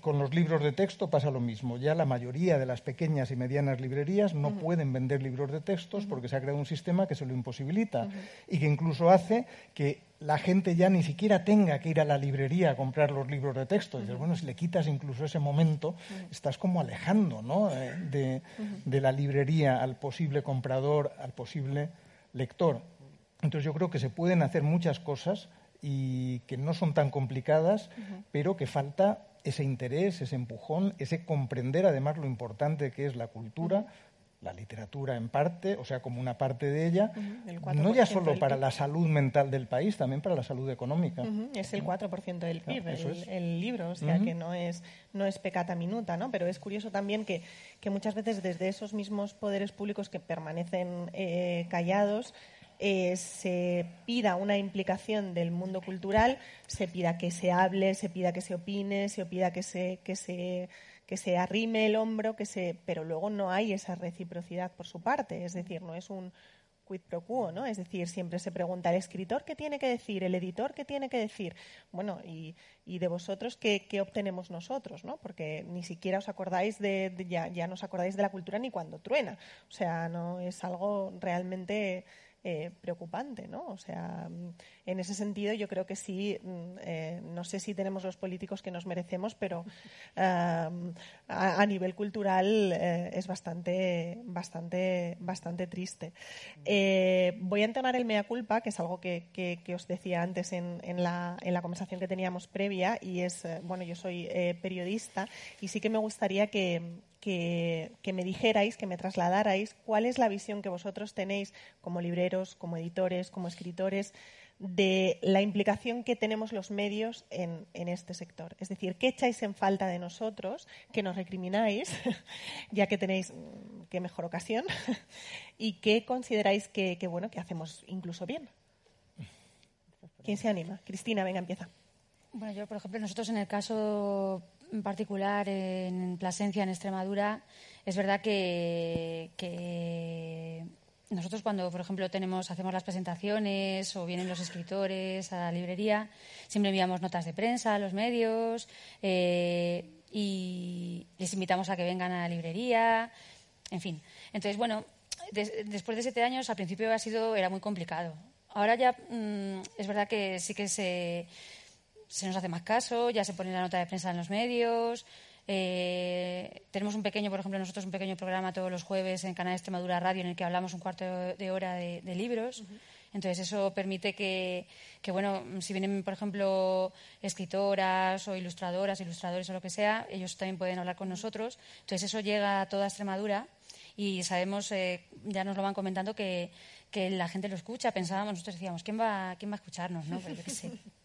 con los libros de texto pasa lo mismo. Ya la mayoría de las pequeñas y medianas librerías no pueden vender libros de textos porque se ha creado un sistema que se lo imposibilita y que incluso hace que la gente ya ni siquiera tenga que ir a la librería a comprar los libros de texto. dices, bueno, si le quitas incluso ese momento, estás como alejando ¿no? Eh, de, de la librería al posible comprador, al posible lector. Entonces yo creo que se pueden hacer muchas cosas y que no son tan complicadas, pero que falta ese interés, ese empujón, ese comprender además lo importante que es la cultura, la literatura en parte, o sea, como una parte de ella, no ya solo para la salud mental del país, también para la salud económica. Es el 4% del PIB, el, libro, o sea, que no es, no es pecata minuta, ¿no? Pero es curioso también que, que muchas veces desde esos mismos poderes públicos que permanecen eh, callados, eh, se pida una implicación del mundo cultural, se pida que se hable, se pida que se opine, se pida que se, que se, que se arrime el hombro, que se, pero luego no hay esa reciprocidad por su parte. Es decir, no es un quid pro quo, ¿no? Es decir, siempre se pregunta el escritor qué tiene que decir, el editor qué tiene que decir. Bueno, y, y de vosotros qué, qué, obtenemos nosotros, ¿no? Porque ni siquiera os acordáis de, ya, ya no os acordáis de la cultura ni cuando truena. O sea, no es algo realmente eh, preocupante, ¿no? O sea, mm, en ese sentido yo creo que sí, mm, eh, no sé si tenemos los políticos que nos merecemos, pero a, nivel cultural eh, es bastante, bastante, bastante triste. voy a entonar el mea culpa, que es algo que, os decía antes en, la, en, la, conversación que teníamos previa, y es, bueno, yo soy periodista y sí que me gustaría que, que, me dijerais, que me trasladarais cuál es la visión que vosotros tenéis como libreros, como editores, como escritores, de la implicación que tenemos los medios en, este sector. Es decir, ¿qué echáis en falta de nosotros, que nos recrimináis, ya que tenéis mm, qué mejor ocasión, y qué consideráis que, que, bueno, que hacemos incluso bien? ¿Quién se anima? Cristina, venga, empieza. Bueno, yo, por ejemplo, nosotros en el caso en particular en Plasencia, en Extremadura, es verdad que, nosotros cuando, por ejemplo, tenemos, hacemos las presentaciones o vienen los escritores a la librería, siempre enviamos notas de prensa a los medios eh, y les invitamos a que vengan a la librería, en fin. Entonces, bueno, después de siete años, al principio ha sido, era muy complicado. Ahora ya mm, es verdad que sí que se se nos hace más caso, ya se pone la nota de prensa en los medios. Eh, tenemos un pequeño, por ejemplo, nosotros un pequeño programa todos los jueves en Canal Extremadura Radio en el que hablamos un cuarto de hora de, libros. Entonces eso permite que, que, bueno, si vienen, por ejemplo, escritoras o ilustradoras, ilustradores o lo que sea, ellos también pueden hablar con nosotros. Entonces eso llega a toda Extremadura y sabemos, eh, ya nos lo van comentando, que, que, la gente lo escucha. Pensábamos, nosotros decíamos, ¿quién va, quién va a escucharnos? ¿no? Pero yo sé.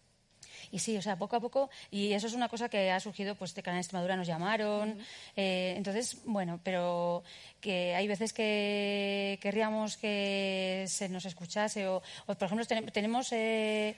Y sí, o sea, poco a poco, y eso es una cosa que ha surgido, pues de Canal Extremadura nos llamaron. Eh, entonces, bueno, pero que hay veces que querríamos que se nos escuchase, o, por ejemplo, tenemos. Eh,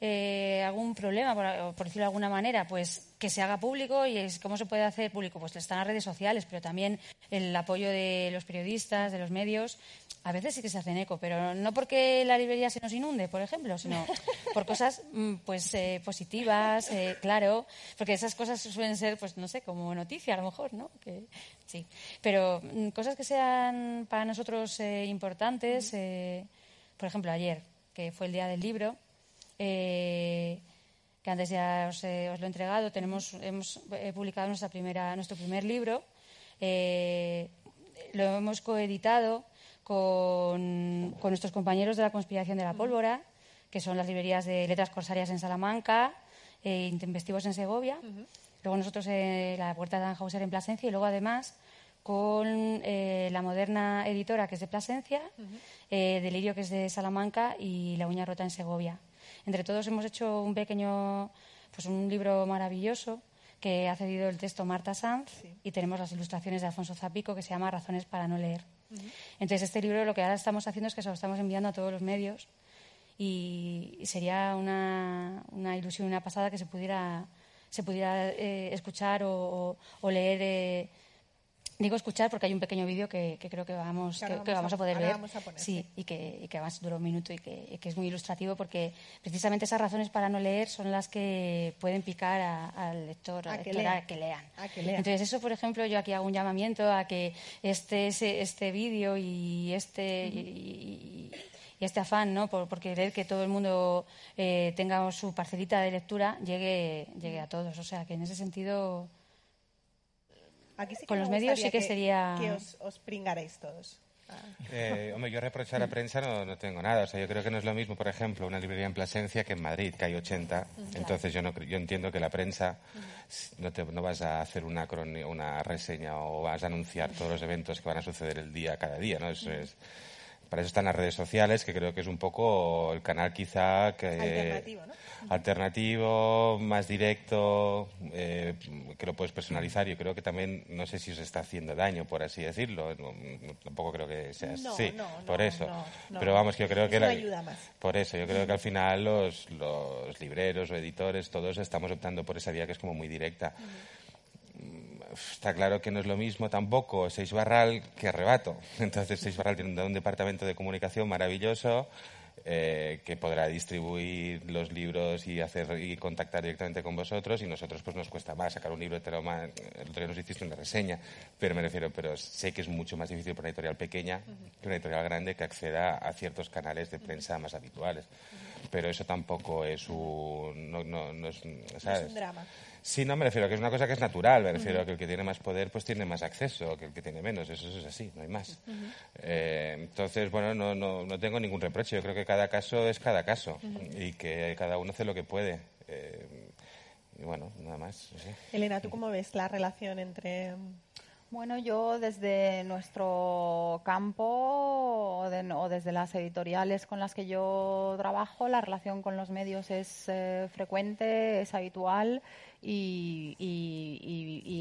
eh, algún problema, por, por, decirlo de alguna manera, pues que se haga público y es, cómo se puede hacer público. Pues están las redes sociales, pero también el apoyo de los periodistas, de los medios a veces sí que se hacen eco, pero no porque la librería se nos inunde, por ejemplo, sino por cosas mm, pues eh, positivas, eh, claro, porque esas cosas suelen ser, pues no sé, como noticia a lo mejor, ¿no? Que, sí, pero mm, cosas que sean para nosotros eh, importantes, por ejemplo, ayer, que fue el día del libro, que antes ya os, lo he entregado, tenemos, hemos publicado nuestra primera, nuestro primer libro, lo hemos coeditado con, nuestros compañeros de la Conspiración de la Pólvora, que son las librerías de letras corsarias en Salamanca, eh, Intempestivos en Segovia. Luego nosotros eh, la Puerta de Anhauser en Plasencia y luego además con eh, la moderna editora que es de Plasencia, Delirio que es de Salamanca y La Uña Rota en Segovia. Entre todos hemos hecho un pequeño, pues un libro maravilloso que ha cedido el texto Marta Sanz y tenemos las ilustraciones de Alfonso Zapico que se llama Razones para no leer. Entonces, este libro lo que ahora estamos haciendo es que se lo estamos enviando a todos los medios y, sería una, una, ilusión, una pasada que se pudiera, se pudiera eh, escuchar o, leer. Eh, Digo escuchar porque hay un pequeño vídeo que, creo que vamos, que, vamos, a, poder ver. sí, y que, y que además dura un minuto y que, es muy ilustrativo porque precisamente esas razones para no leer son las que pueden picar al lector, a, que, lean. que, lean. Entonces, eso, por ejemplo, yo aquí hago un llamamiento a que este, este vídeo y este. y, este afán ¿no? por, querer que todo el mundo eh, tenga su parcelita de lectura llegue, llegue a todos. O sea, que en ese sentido con los medios sí que, sería... Que os, pringaréis todos. Ah. Eh, hombre, yo reprochar a prensa no, no, tengo nada. O sea, yo creo que no es lo mismo, por ejemplo, una librería en Plasencia que en Madrid, que hay 80. Entonces yo, no, yo entiendo que la prensa no, te, no vas a hacer una, una reseña o vas a anunciar todos los eventos que van a suceder el día, cada día, ¿no? Eso es para eso están las redes sociales, que creo que es un poco el canal quizá que alternativo, ¿no? alternativo más directo, eh, que lo puedes personalizar. Yo creo que también, no sé si os está haciendo daño, por así decirlo. tampoco creo que sea así. por eso. Pero vamos, que yo creo que... ayuda más. Por eso, yo creo que al final los, los libreros o editores, todos estamos optando por esa vía que es como muy directa está claro que no es lo mismo tampoco Seis Barral que Arrebato. Entonces, Seis Barral tiene un, departamento de comunicación maravilloso eh, que podrá distribuir los libros y hacer y contactar directamente con vosotros. Y nosotros pues nos cuesta más sacar un libro el otro día nos hiciste una reseña pero me refiero pero sé que es mucho más difícil para una editorial pequeña que una editorial grande que acceda a ciertos canales de prensa más habituales. Pero eso tampoco es un no, no, es, ¿sabes? es un drama Sí, no, me refiero a que es una cosa que es natural, me refiero a que el que tiene más poder pues tiene más acceso que el que tiene menos, eso, es así, no hay más. Eh, entonces, bueno, no, no, no, tengo ningún reproche, yo creo que cada caso es cada caso y que cada uno hace lo que puede. Eh, y bueno, nada más. Elena, ¿tú cómo ves la relación entre bueno, yo desde nuestro campo o, desde las editoriales con las que yo trabajo, la relación con los medios es eh, frecuente, es habitual y,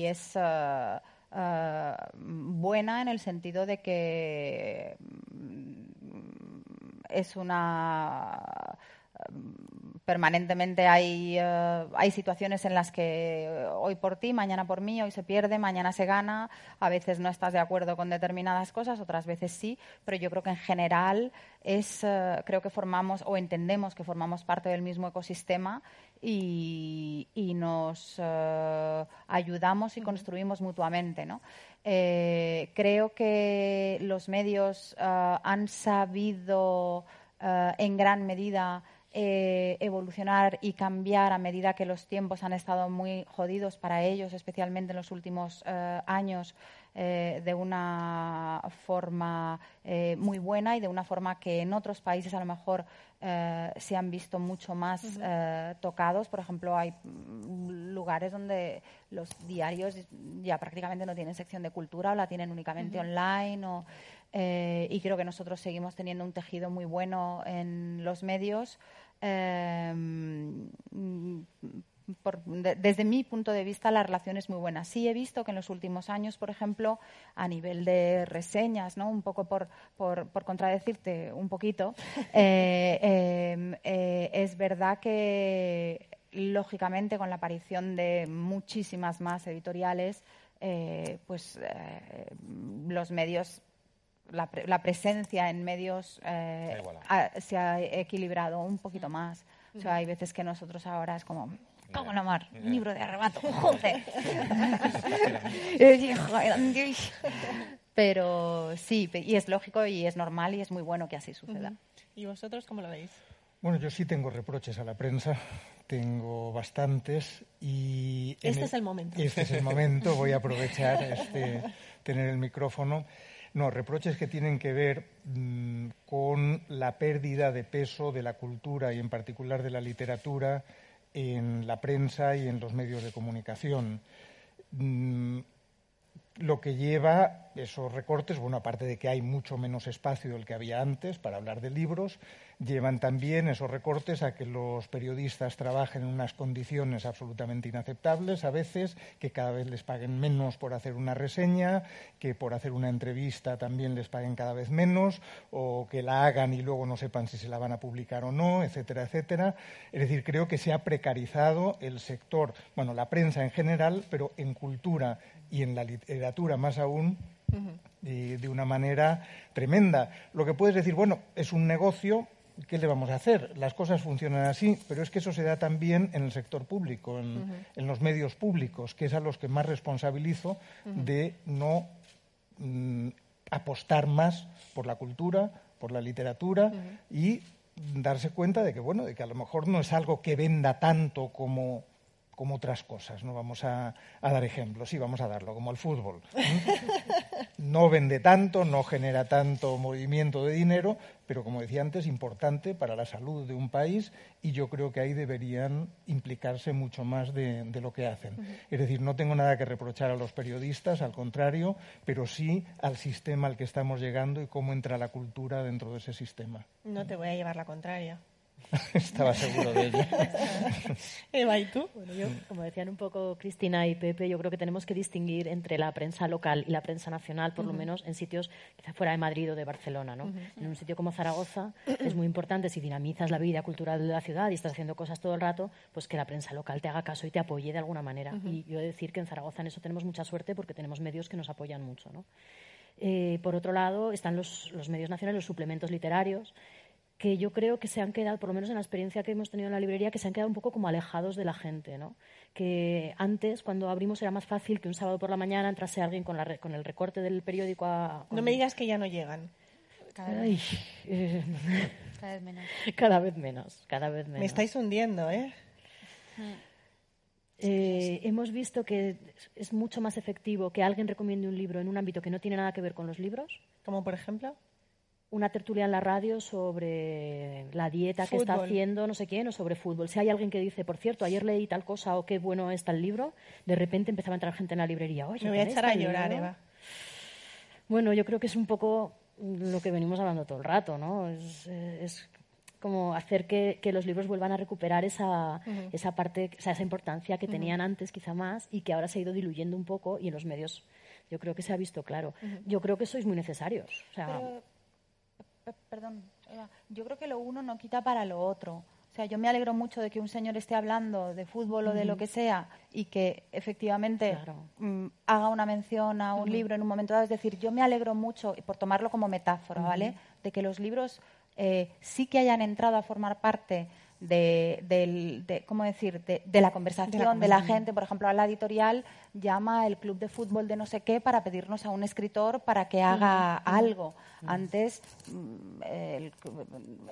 es eh, buena en el sentido de que mm, es una permanentemente hay, eh, hay situaciones en las que hoy por ti, mañana por mí, hoy se pierde, mañana se gana, a veces no estás de acuerdo con determinadas cosas, otras veces sí, pero yo creo que en general es, eh, creo que formamos o entendemos que formamos parte del mismo ecosistema y, nos eh, ayudamos y construimos mutuamente. ¿no? creo que los medios han sabido en gran medida eh, evolucionar y cambiar a medida que los tiempos han estado muy jodidos para ellos, especialmente en los últimos eh, años, eh, de una forma muy buena y de una forma que en otros países a lo mejor se han visto mucho más tocados. Por ejemplo, hay mm, lugares donde los diarios ya prácticamente no tienen sección de cultura o la tienen únicamente online. O, y creo que nosotros seguimos teniendo un tejido muy bueno en los medios. Em, desde mi punto de vista, la relación es muy buena. Sí he visto que en los últimos años, por ejemplo, a nivel de reseñas, ¿no? un poco por, por, contradecirte un poquito, eh, em, eh, es verdad que, lógicamente, con la aparición de muchísimas más editoriales, eh, pues los medios la, presencia en medios eh, se ha equilibrado un poquito más. O sea, hay veces que nosotros ahora es como, ¡Vamos la mar! Libro de arrebato, ¡joder! Pero sí, y es lógico y es normal y es muy bueno que así suceda. ¿Y vosotros cómo lo veis? Bueno, yo sí tengo reproches a la prensa, tengo bastantes y... Este es el momento. Este es el momento, voy a aprovechar este, tener el micrófono. No, reproches que tienen que ver mm, con la pérdida de peso de la cultura y en particular de la literatura en la prensa y en los medios de comunicación. Mm, lo que lleva esos recortes, bueno, aparte de que hay mucho menos espacio del que había antes para hablar de libros, llevan también esos recortes a que los periodistas trabajen en unas condiciones absolutamente inaceptables a veces, que cada vez les paguen menos por hacer una reseña, que por hacer una entrevista también les paguen cada vez menos, o que la hagan y luego no sepan si se la van a publicar o no, etcétera, etcétera. Es decir, creo que se ha precarizado el sector, bueno, la prensa en general, pero en cultura y en la literatura más aún, de una manera tremenda. Lo que puedes decir, bueno, es un negocio, ¿qué le vamos a hacer? Las cosas funcionan así, pero es que eso se da también en el sector público, en, los medios públicos, que es a los que más responsabilizo de no mm, apostar más por la cultura, por la literatura y darse cuenta de que, bueno, de que a lo mejor no es algo que venda tanto como como otras cosas. No vamos a, dar ejemplos, sí, vamos a darlo, como el fútbol. No vende tanto, no genera tanto movimiento de dinero, pero como decía antes, importante para la salud de un país y yo creo que ahí deberían implicarse mucho más de, lo que hacen. Es decir, no tengo nada que reprochar a los periodistas, al contrario, pero sí al sistema al que estamos llegando y cómo entra la cultura dentro de ese sistema. No te voy a llevar la contraria. Estaba seguro de ello. Eva, ¿y tú? Bueno, yo, como decían un poco Cristina y Pepe, yo creo que tenemos que distinguir entre la prensa local y la prensa nacional, por lo menos en sitios quizá fuera de Madrid o de Barcelona. ¿no? En un sitio como Zaragoza es muy importante, si dinamizas la vida cultural de la ciudad y estás haciendo cosas todo el rato, pues que la prensa local te haga caso y te apoye de alguna manera. Y yo he de decir que en Zaragoza en eso tenemos mucha suerte porque tenemos medios que nos apoyan mucho. ¿no? Eh, por otro lado, están los, los medios nacionales, los suplementos literarios que yo creo que se han quedado, por lo menos en la experiencia que hemos tenido en la librería, que se han quedado un poco como alejados de la gente, ¿no? Que antes, cuando abrimos, era más fácil que un sábado por la mañana entrase alguien con, la, con el recorte del periódico a... No me digas que ya no llegan. Cada vez, eh, cada vez menos. Cada vez menos, cada vez menos. Me estáis hundiendo, ¿eh? Eh, hemos visto que es mucho más efectivo que alguien recomiende un libro en un ámbito que no tiene nada que ver con los libros. Como por ejemplo una tertulia en la radio sobre la dieta que está haciendo no sé quién o sobre fútbol. Si hay alguien que dice, por cierto, ayer leí tal cosa o qué bueno está el libro, de repente empezaba a entrar gente en la librería. Oye, Me voy a echar a llorar, Eva. Bueno, yo creo que es un poco lo que venimos hablando todo el rato, ¿no? Es, como hacer que, los libros vuelvan a recuperar esa, esa parte, o sea, esa importancia que tenían antes quizá más y que ahora se ha ido diluyendo un poco y en los medios yo creo que se ha visto claro. Yo creo que sois muy necesarios. O sea, perdón, yo creo que lo uno no quita para lo otro. O sea, yo me alegro mucho de que un señor esté hablando de fútbol o de lo que sea y que efectivamente mm, haga una mención a un libro en un momento dado. Es decir, yo me alegro mucho, por tomarlo como metáfora, ¿vale? De que los libros eh, sí que hayan entrado a formar parte de, ¿cómo decir? De, la conversación de la, gente. Por ejemplo, a la editorial llama el club de fútbol de no sé qué para pedirnos a un escritor para que haga algo. Antes mm,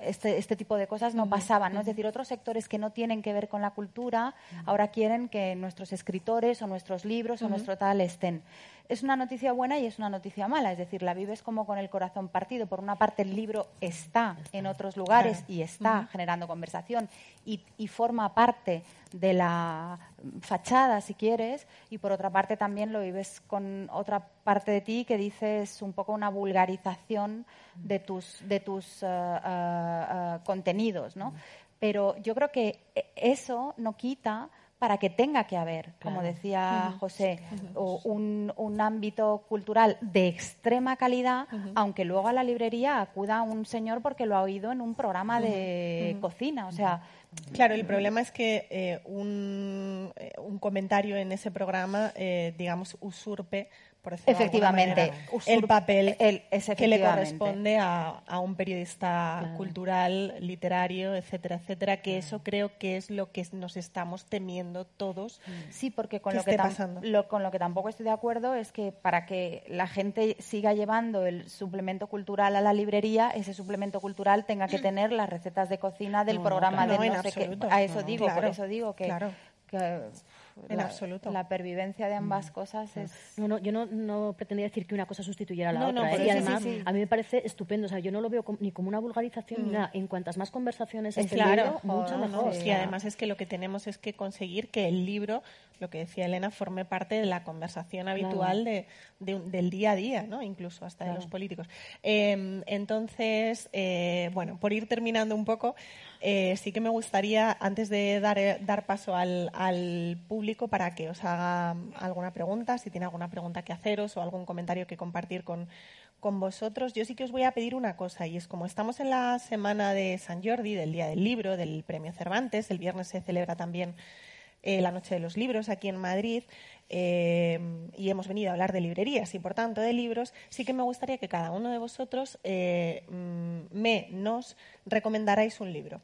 este, este, tipo de cosas no pasaban. ¿no? Es decir, otros sectores que no tienen que ver con la cultura ahora quieren que nuestros escritores o nuestros libros o nuestro tal estén es una noticia buena y es una noticia mala. Es decir, la vives como con el corazón partido. Por una parte, el libro está en otros lugares y está generando conversación y, forma parte de la fachada, si quieres, y por otra parte también lo vives con otra parte de ti que dices un poco una vulgarización de tus, de tus eh, contenidos, ¿no? Pero yo creo que eso no quita para que tenga que haber, como decía José, un, un, ámbito cultural de extrema calidad, aunque luego a la librería acuda un señor porque lo ha oído en un programa de cocina. O sea, Claro, el problema es que eh, un, eh, un, comentario en ese programa, eh, digamos, usurpe efectivamente, el papel que le corresponde a, un periodista cultural, literario, etcétera, etcétera, que eso creo que es lo que nos estamos temiendo todos. Sí, porque con lo que con lo que tampoco estoy de acuerdo es que para que la gente siga llevando el suplemento cultural a la librería, ese suplemento cultural tenga que tener las recetas de cocina del programa de no, sé qué. A eso digo, por eso digo que en la, absoluto. La pervivencia de ambas cosas es... No, no, yo no, no, pretendía decir que una cosa sustituyera a la no, otra. No, ¿eh? Y además, a mí me parece estupendo. O sea, yo no lo veo ni como una vulgarización ni mm. nada. En cuantas más conversaciones es claro, mucho mejor. y además es que lo que tenemos es que conseguir que el libro, lo que decía Elena, forme parte de la conversación habitual de, del día a día, ¿no? incluso hasta de los políticos. Em, entonces, eh, bueno, por ir terminando un poco, eh, sí que me gustaría, antes de dar, eh, dar paso al, al, público, para que os haga alguna pregunta, si tiene alguna pregunta que haceros o algún comentario que compartir con, con vosotros, yo sí que os voy a pedir una cosa, y es como estamos en la semana de San Jordi, del Día del Libro, del Premio Cervantes, el viernes se celebra también eh, la Noche de los Libros aquí en Madrid, eh, y hemos venido a hablar de librerías y por tanto de libros, sí que me gustaría que cada uno de vosotros eh, mm, me nos recomendarais un libro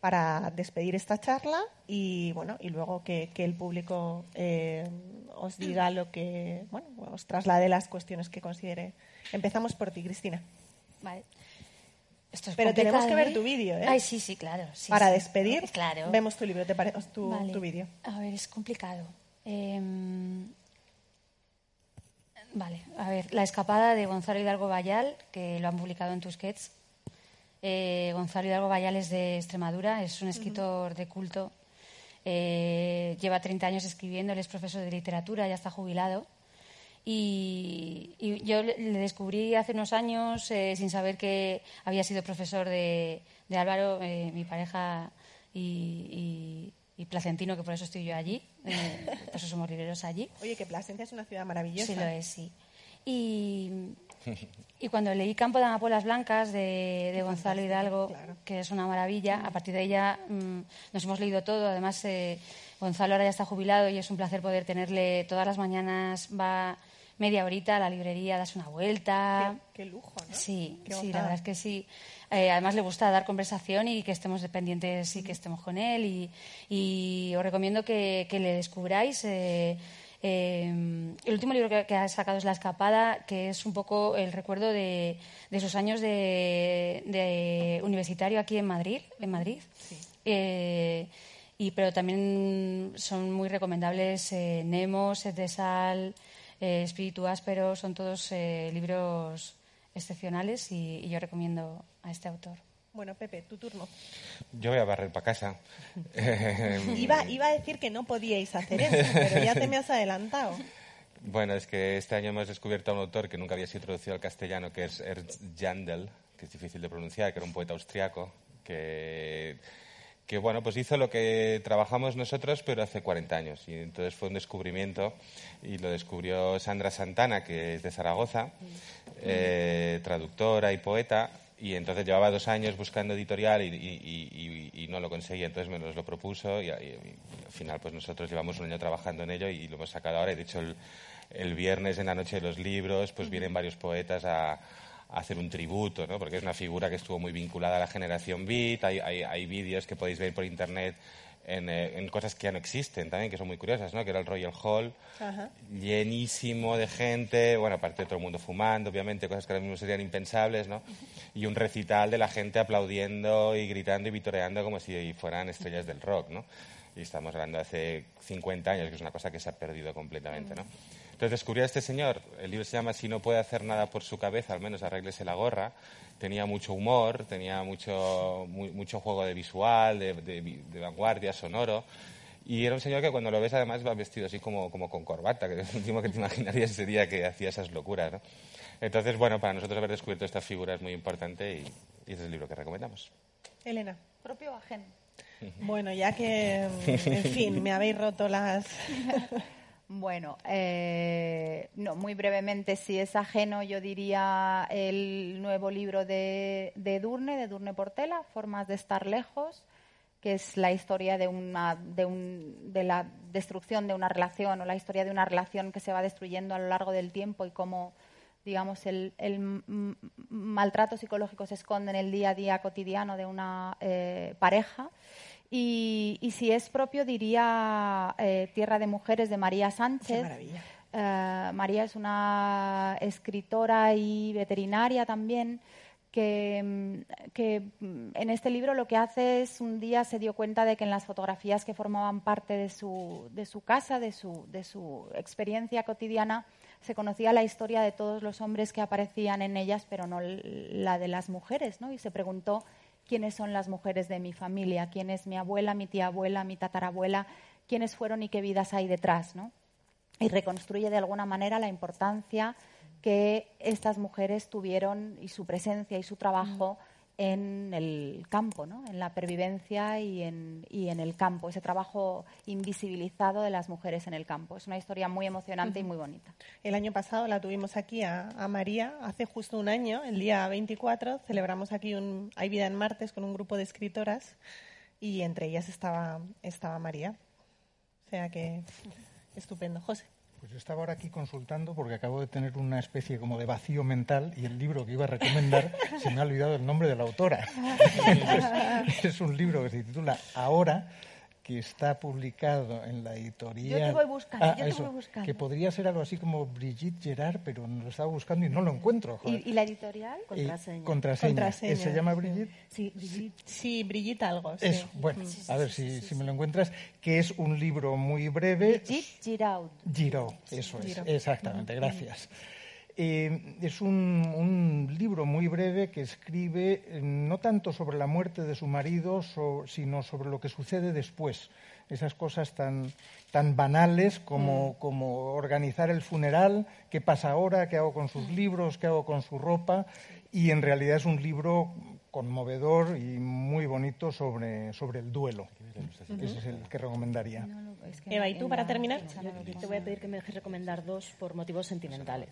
para despedir esta charla y bueno y luego que, el público eh, os diga lo que bueno os traslade las cuestiones que considere. Empezamos por ti Cristina. Vale pero tenemos que ver tu vídeo, ¿eh? Ay, sí, sí, claro. Para despedir, claro. vemos tu libro, te tu, tu vídeo. A ver, es complicado. Em, vale, a ver, La escapada de Gonzalo Hidalgo Bayal, que lo han publicado en Tusquets. Eh, Gonzalo Hidalgo Bayal es de Extremadura, es un escritor de culto. Eh, lleva 30 años escribiendo, él es profesor de literatura, ya está jubilado. Y, yo le descubrí hace unos años, eh, sin saber que había sido profesor de, Álvaro, mi pareja, y, y Placentino, que por eso estoy yo allí, eh, por eso somos libreros allí. Oye, que Plasencia es una ciudad maravillosa. Sí, lo es, sí. Y, y cuando leí Campo de Amapolas Blancas de, Gonzalo Hidalgo, que es una maravilla, a partir de ella mm, nos hemos leído todo. Además, eh, Gonzalo ahora ya está jubilado y es un placer poder tenerle todas las mañanas. Va media horita a la librería, das una vuelta. Qué, lujo, ¿no? Sí, sí, la verdad es que sí. Eh, además le gusta dar conversación y que estemos dependientes y que estemos con él. Y, os recomiendo que, le descubráis. Eh, eh, el último libro que, ha sacado es La Escapada, que es un poco el recuerdo de, sus años de, universitario aquí en Madrid. En Madrid. y, pero también son muy recomendables Nemo, Sed de Sal, Espíritu Áspero, son todos libros excepcionales y, yo recomiendo a este autor. Bueno, Pepe, tu turno. Yo voy a barrer para casa. iba, iba a decir que no podíais hacer eso, pero ya te me has adelantado. Bueno, es que este año hemos descubierto a un autor que nunca había sido traducido al castellano, que es Ernst Jandl, que es difícil de pronunciar, que era un poeta austriaco, que que bueno, pues hizo lo que trabajamos nosotros, pero hace 40 años. Y entonces fue un descubrimiento y lo descubrió Sandra Santana, que es de Zaragoza, eh, traductora y poeta. Y entonces llevaba dos años buscando editorial y, no lo conseguía. Entonces me nos lo propuso y, al final pues nosotros llevamos un año trabajando en ello y lo hemos sacado ahora. Y de hecho el, el viernes en la noche de los libros pues vienen varios poetas a hacer un tributo, ¿no? porque es una figura que estuvo muy vinculada a la generación beat, hay, hay, hay vídeos que podéis ver por internet en, eh, en, cosas que ya no existen también, que son muy curiosas, ¿no? que era el Royal Hall, llenísimo de gente, bueno, aparte de todo el mundo fumando, obviamente, cosas que ahora mismo serían impensables, ¿no? y un recital de la gente aplaudiendo y gritando y vitoreando como si fueran estrellas del rock, ¿no? y estamos hablando de hace 50 años, que es una cosa que se ha perdido completamente. ¿no? Entonces descubrí a este señor, el libro se llama Si no puede hacer nada por su cabeza, al menos arréglese la gorra. Tenía mucho humor, tenía mucho, mucho juego de visual, de, vanguardia, sonoro. Y era un señor que cuando lo ves además va vestido así como, como con corbata, que es lo último que te imaginarías ese día que hacía esas locuras. ¿no? Entonces, bueno, para nosotros haber descubierto esta figura es muy importante y, y ese es el libro que recomendamos. Elena. Propio Agen. Bueno, ya que, en fin, me habéis roto las... Bueno, eh, no, muy brevemente, si es ajeno, yo diría el nuevo libro de, de, Durne, de Durne Portela, Formas de estar lejos, que es la historia de, una, de, un, de la destrucción de una relación o la historia de una relación que se va destruyendo a lo largo del tiempo y cómo, digamos, el, el maltrato psicológico se esconde en el día a día cotidiano de una eh, pareja. Y, si es propio, diría eh, Tierra de Mujeres de María Sánchez. Eh, María es una escritora y veterinaria también que, mm, que, mm, en este libro lo que hace es un día se dio cuenta de que en las fotografías que formaban parte de su, de su casa, de su, de su experiencia cotidiana, se conocía la historia de todos los hombres que aparecían en ellas, pero no la de las mujeres, ¿no? Y se preguntó quiénes son las mujeres de mi familia, quién es mi abuela, mi tía abuela, mi tatarabuela, quiénes fueron y qué vidas hay detrás, ¿no? Y reconstruye de alguna manera la importancia que estas mujeres tuvieron y su presencia y su trabajo en el campo, ¿no? en la pervivencia y en, y en, el campo, ese trabajo invisibilizado de las mujeres en el campo. Es una historia muy emocionante y muy bonita. El año pasado la tuvimos aquí a, María, hace justo un año, el día 24, celebramos aquí un Hay Vida en Martes con un grupo de escritoras y entre ellas estaba, estaba María. O sea que estupendo. José. Pues yo estaba ahora aquí consultando porque acabo de tener una especie como de vacío mental y el libro que iba a recomendar se me ha olvidado el nombre de la autora. es un libro que se titula Ahora que está publicado en la editorial. Yo te voy buscando, ah, yo te voy buscando. Que podría ser algo así como Brigitte Gerard, pero lo estaba buscando y no lo encuentro. ¿Y, la editorial? Contraseña. contraseña. ¿Se llama Brigitte? Sí, Brigitte. Sí, Brigitte algo. Eso, bueno, a ver si, si, me lo encuentras, que es un libro muy breve. Brigitte Giraud. Giraud, eso es, exactamente, gracias. Eh, es un, libro muy breve que escribe eh, no tanto sobre la muerte de su marido, sino sobre lo que sucede después. Esas cosas tan, tan banales como, mm. como organizar el funeral, qué pasa ahora, qué hago con sus libros, qué hago con su ropa. Y en realidad es un libro conmovedor y muy bonito sobre, sobre el duelo. Ese es el que recomendaría. Eva, ¿y tú para terminar? te voy a pedir que me dejes recomendar dos por motivos sentimentales.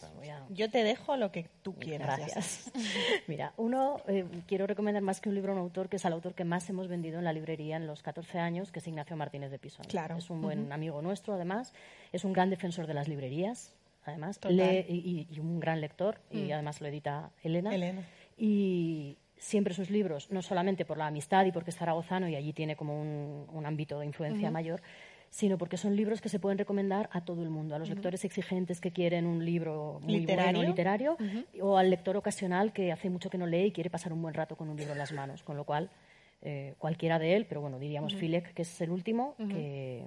Yo te dejo lo que tú quieras. Gracias. Mira, uno, eh, quiero recomendar más que un libro a un autor, que es el autor que más hemos vendido en la librería en los 14 años, que es Ignacio Martínez de Pisón. Claro. Es un buen amigo nuestro, además. Es un gran defensor de las librerías, además. Lee, y, un gran lector, y mm. además lo edita Elena. Elena. Y, siempre sus libros, no solamente por la amistad y porque es zaragozano y allí tiene como un, ámbito de influencia mayor, sino porque son libros que se pueden recomendar a todo el mundo, a los lectores exigentes que quieren un libro muy literario, bueno, literario, o al lector ocasional que hace mucho que no lee y quiere pasar un buen rato con un libro en las manos, con lo cual eh, cualquiera de él, pero bueno, diríamos Filek, que es el último, que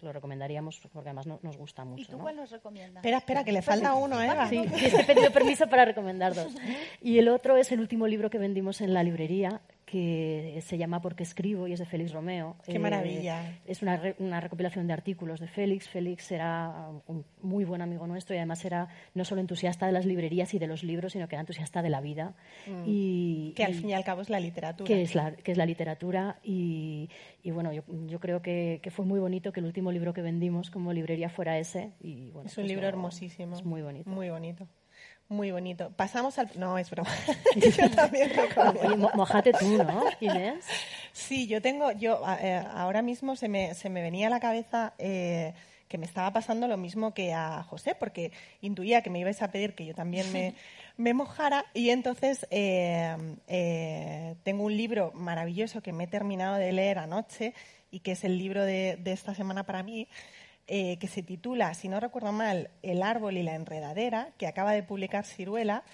lo recomendaríamos porque además nos gusta mucho. ¿Y tú cuál nos recomiendas? Espera, espera, que le falta uno, Eva. Sí, he pedido permiso para recomendar dos. Y el otro es el último libro que vendimos en la librería, que se llama Porque escribo y es de Félix Romeo. ¡Qué maravilla! Eh, es una, una, recopilación de artículos de Félix. Félix era un muy buen amigo nuestro y además era no solo entusiasta de las librerías y de los libros, sino que era entusiasta de la vida. Mm. Y, que al fin y al cabo es la literatura. Que es la, que es la literatura y, y bueno, yo, yo creo que, que, fue muy bonito que el último libro que vendimos como librería fuera ese. Y, bueno, es un pues libro hermosísimo. Es muy bonito. Muy bonito. Muy bonito. Pasamos al. No, es broma. yo también Oye, mojate tú, ¿no, Inés? Sí, yo tengo. yo eh, Ahora mismo se me, se me venía a la cabeza. Eh, que me estaba pasando lo mismo que a José, porque intuía que me ibais a pedir que yo también me, me mojara y entonces eh, tengo un libro maravilloso que me he terminado de leer anoche y que es el libro de, de esta semana para mí, eh, que se titula, si no recuerdo mal, El árbol y la enredadera, que acaba de publicar Ciruela.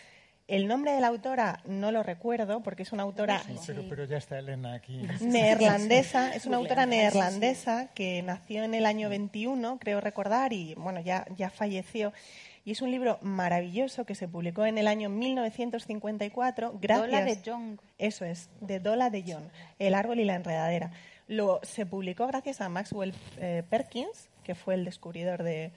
El nombre de la autora no lo recuerdo porque es una autora pero, ya está Elena aquí. neerlandesa, es una autora neerlandesa que nació en el año 21, creo recordar, y bueno, ya, ya falleció. Y es un libro maravilloso que se publicó en el año 1954. Gracias, Dola de Jong. Eso es, de Dola de Jong, El árbol y la enredadera. Lo, se publicó gracias a Maxwell eh, Perkins, que fue el descubridor de,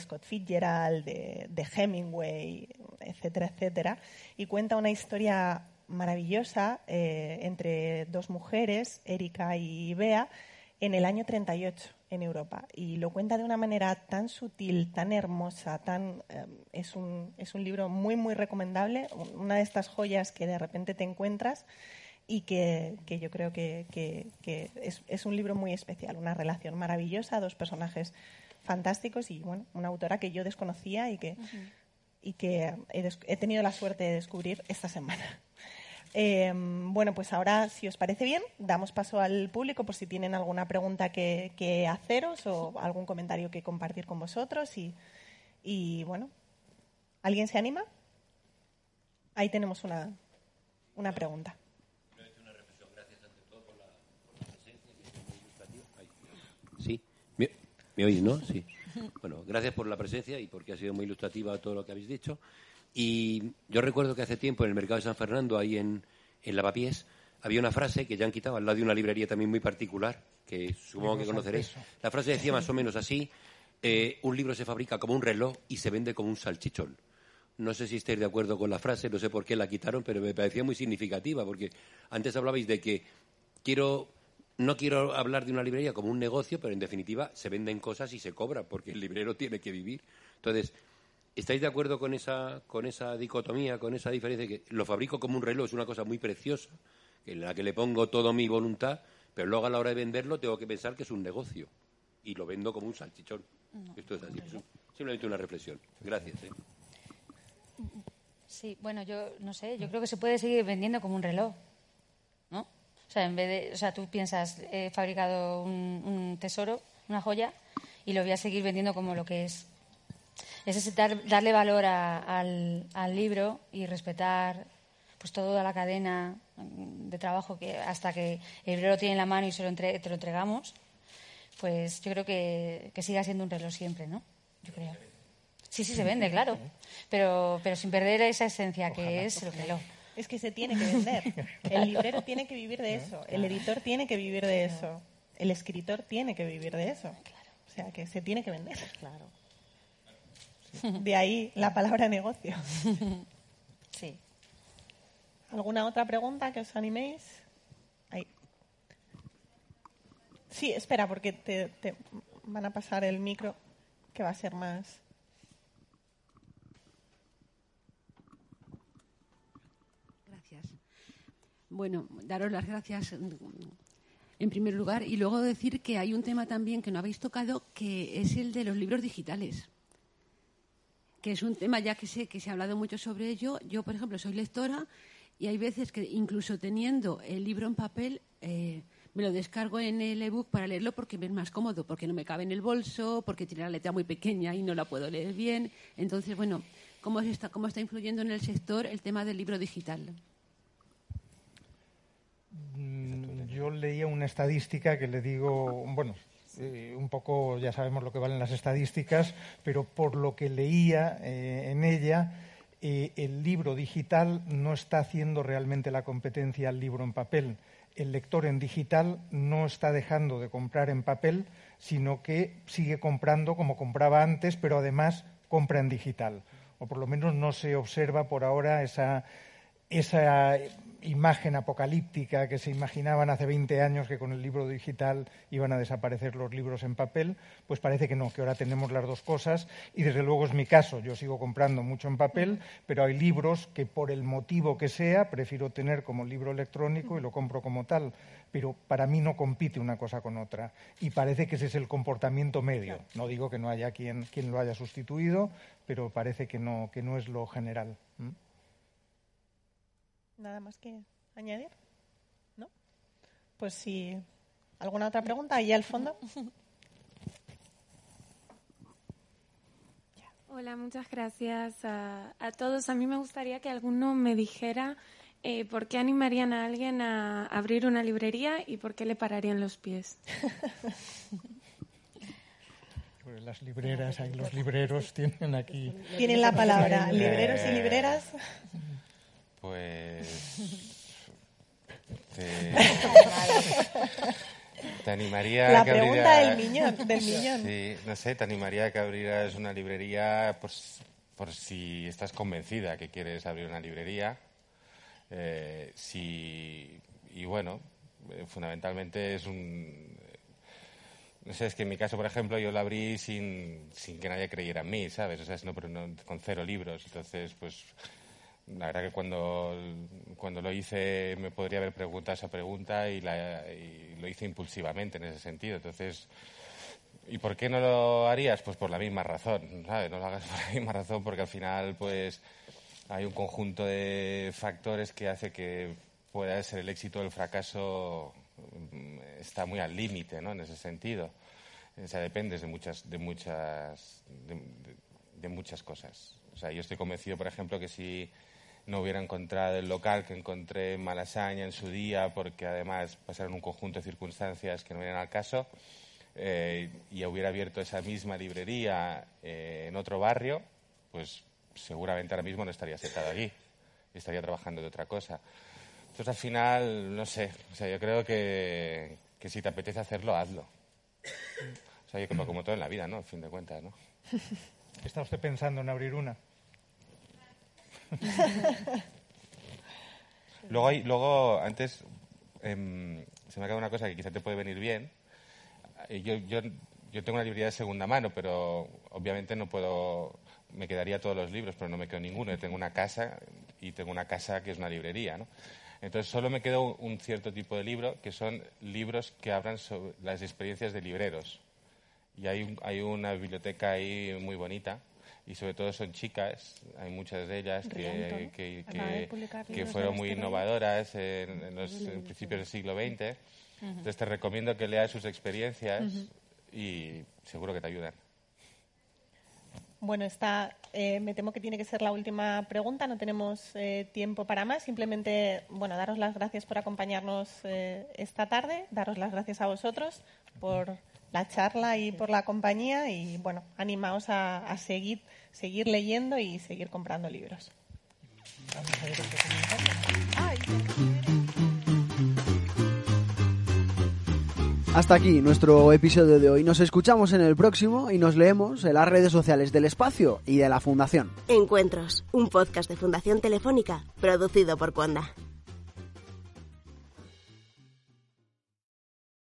Scott Fitzgerald, de, Hemingway, etcétera, etcétera, y cuenta una historia maravillosa eh, entre dos mujeres, Erika y Bea, en el año 38 en Europa. Y lo cuenta de una manera tan sutil, tan hermosa, tan, eh, es, un, es un libro muy, muy recomendable, una de estas joyas que de repente te encuentras y que, yo creo que, es, un libro muy especial, una relación maravillosa, dos personajes fantásticos y bueno, una autora que yo desconocía y que, y que he, tenido la suerte de descubrir esta semana. Em, bueno, pues ahora, si os parece bien, damos paso al público por si tienen alguna pregunta que, haceros o algún comentario que compartir con vosotros. Y, y bueno, ¿alguien se anima? Ahí tenemos una, una pregunta. Sí, ¿Me, ¿Me, oís, no? Sí. Bueno, gracias por la presencia y porque ha sido muy ilustrativa todo lo que habéis dicho. Y yo recuerdo que hace tiempo en el mercado de San Fernando, ahí en, en Lavapiés, había una frase que ya han quitado al lado de una librería también muy particular, que supongo que conoceréis. La frase decía más o menos así, eh, un libro se fabrica como un reloj y se vende como un salchichón. No sé si estáis de acuerdo con la frase, no sé por qué la quitaron, pero me parecía muy significativa, porque antes hablabais de que quiero, no quiero hablar de una librería como un negocio, pero en definitiva se venden cosas y se cobra, porque el librero tiene que vivir. Entonces, ¿estáis de acuerdo con esa, con esa dicotomía, con esa diferencia? Que lo fabrico como un reloj, es una cosa muy preciosa, en la que le pongo toda mi voluntad, pero luego a la hora de venderlo tengo que pensar que es un negocio y lo vendo como un salchichón. Esto es así, simplemente una reflexión. Gracias. ¿eh? Sí, bueno, yo no sé, yo creo que se puede seguir vendiendo como un reloj. O sea, en vez de, o sea, tú piensas, he fabricado un, tesoro, una joya, y lo voy a seguir vendiendo como lo que es. Es darle valor al, al, libro y respetar pues toda la cadena de trabajo que hasta que el libro lo tiene en la mano y se lo te lo entregamos, pues yo creo que, que siga siendo un reloj siempre, ¿no? Yo creo. Sí, sí se vende, claro, pero, pero sin perder esa esencia que es el reloj. Es que se tiene que vender. El librero tiene que vivir de eso. El editor tiene que vivir de eso. El escritor tiene que vivir de eso. O sea, que se tiene que vender. Claro. De ahí la palabra negocio. Sí. ¿Alguna otra pregunta que os animéis? Ahí. Sí, espera, porque te, te van a pasar el micro, que va a ser más. Bueno, daros las gracias en primer lugar y luego decir que hay un tema también que no habéis tocado que es el de los libros digitales que es un tema ya que sé que se ha hablado mucho sobre ello. Yo, por ejemplo, soy lectora y hay veces que incluso teniendo el libro en papel eh, me lo descargo en el ebook para leerlo porque me es más cómodo, porque no me cabe en el bolso, porque tiene la letra muy pequeña y no la puedo leer bien. Entonces, bueno, ¿cómo está, cómo está influyendo en el sector el tema del libro digital? Mm, yo leía una estadística que le digo, bueno, eh, un poco ya sabemos lo que valen las estadísticas, pero por lo que leía eh, en ella, eh, el libro digital no está haciendo realmente la competencia al libro en papel. El lector en digital no está dejando de comprar en papel, sino que sigue comprando como compraba antes, pero además compra en digital. O por lo menos no se observa por ahora esa, esa imagen apocalíptica que se imaginaban hace 20 años que con el libro digital iban a desaparecer los libros en papel, pues parece que no, que ahora tenemos las dos cosas y desde luego es mi caso, yo sigo comprando mucho en papel, pero hay libros que por el motivo que sea prefiero tener como libro electrónico y lo compro como tal, pero para mí no compite una cosa con otra y parece que ese es el comportamiento medio. No digo que no haya quien, quien lo haya sustituido, pero parece que no, que no es lo general. ¿Nada más que añadir? ¿No? Pues si. ¿Alguna otra pregunta? Ahí al fondo. Hola, muchas gracias a, todos. A mí me gustaría que alguno me dijera eh, por qué animarían a alguien a abrir una librería y por qué le pararían los pies. Pues las libreras, los libreros tienen aquí. Tienen la palabra. Libreros y libreras. Pues. Te, te animaría La a que pregunta del millón, del millón. Sí, no sé, te animaría a que abrieras una librería por, por si estás convencida que quieres abrir una librería. Eh, si, y bueno, eh, fundamentalmente es un. No sé, es que en mi caso, por ejemplo, yo la abrí sin, sin que nadie creyera en mí, ¿sabes? O sea, no, con cero libros. Entonces, pues la verdad que cuando, cuando lo hice me podría haber preguntado esa pregunta y, lo hice impulsivamente en ese sentido. Entonces, ¿y por qué no lo harías? Pues por la misma razón, ¿sabes? No lo hagas por la misma razón porque al final, pues, hay un conjunto de factores que hace que pueda ser el éxito o el fracaso mm, está muy al límite, ¿no? En ese sentido. O sea, dependes de muchas, de muchas, de muchas cosas. O sea, yo estoy convencido, por ejemplo, que si no hubiera encontrado el local que encontré en Malasaña en su día, porque además pasaron un conjunto de circunstancias que no eran al caso, eh, y hubiera abierto esa misma librería eh, en otro barrio, pues seguramente ahora mismo no estaría sentado allí, estaría trabajando de otra cosa. Entonces, al final, no sé, o sea, yo creo que, que si te apetece hacerlo, hazlo. O sea, yo como, como todo en la vida, ¿no? A fin de cuentas, ¿no? ¿Está usted pensando en abrir una? luego, hay, luego antes, em, se me ha quedado una cosa que quizá te puede venir bien. Eh, yo, yo, yo tengo una librería de segunda mano, pero obviamente no puedo me quedaría todos los libros, pero no me quedo ninguno. Yo tengo una casa y tengo una casa que es una librería, ¿no? Entonces solo me quedo un cierto tipo de libro que son libros que hablan sobre las experiencias de libreros. Y hay, hay una biblioteca ahí muy bonita y sobre todo son chicas, hay muchas de ellas que, que, fueron muy innovadoras en, los principios del siglo XX. Entonces te recomiendo que leas sus experiencias y seguro que te ayudan. Bueno, está, eh, me temo que tiene que ser la última pregunta. No tenemos eh, tiempo para más. Simplemente, bueno, daros las gracias por acompañarnos eh, esta tarde, daros las gracias a vosotros por la charla y por la compañía y, bueno, animaos a, seguir, seguir leyendo y seguir comprando libros. Hasta aquí nuestro episodio de hoy. Nos escuchamos en el próximo y nos leemos en las redes sociales del espacio y de la Fundación. Encuentros, un podcast de Fundación Telefónica producido por Cuanda.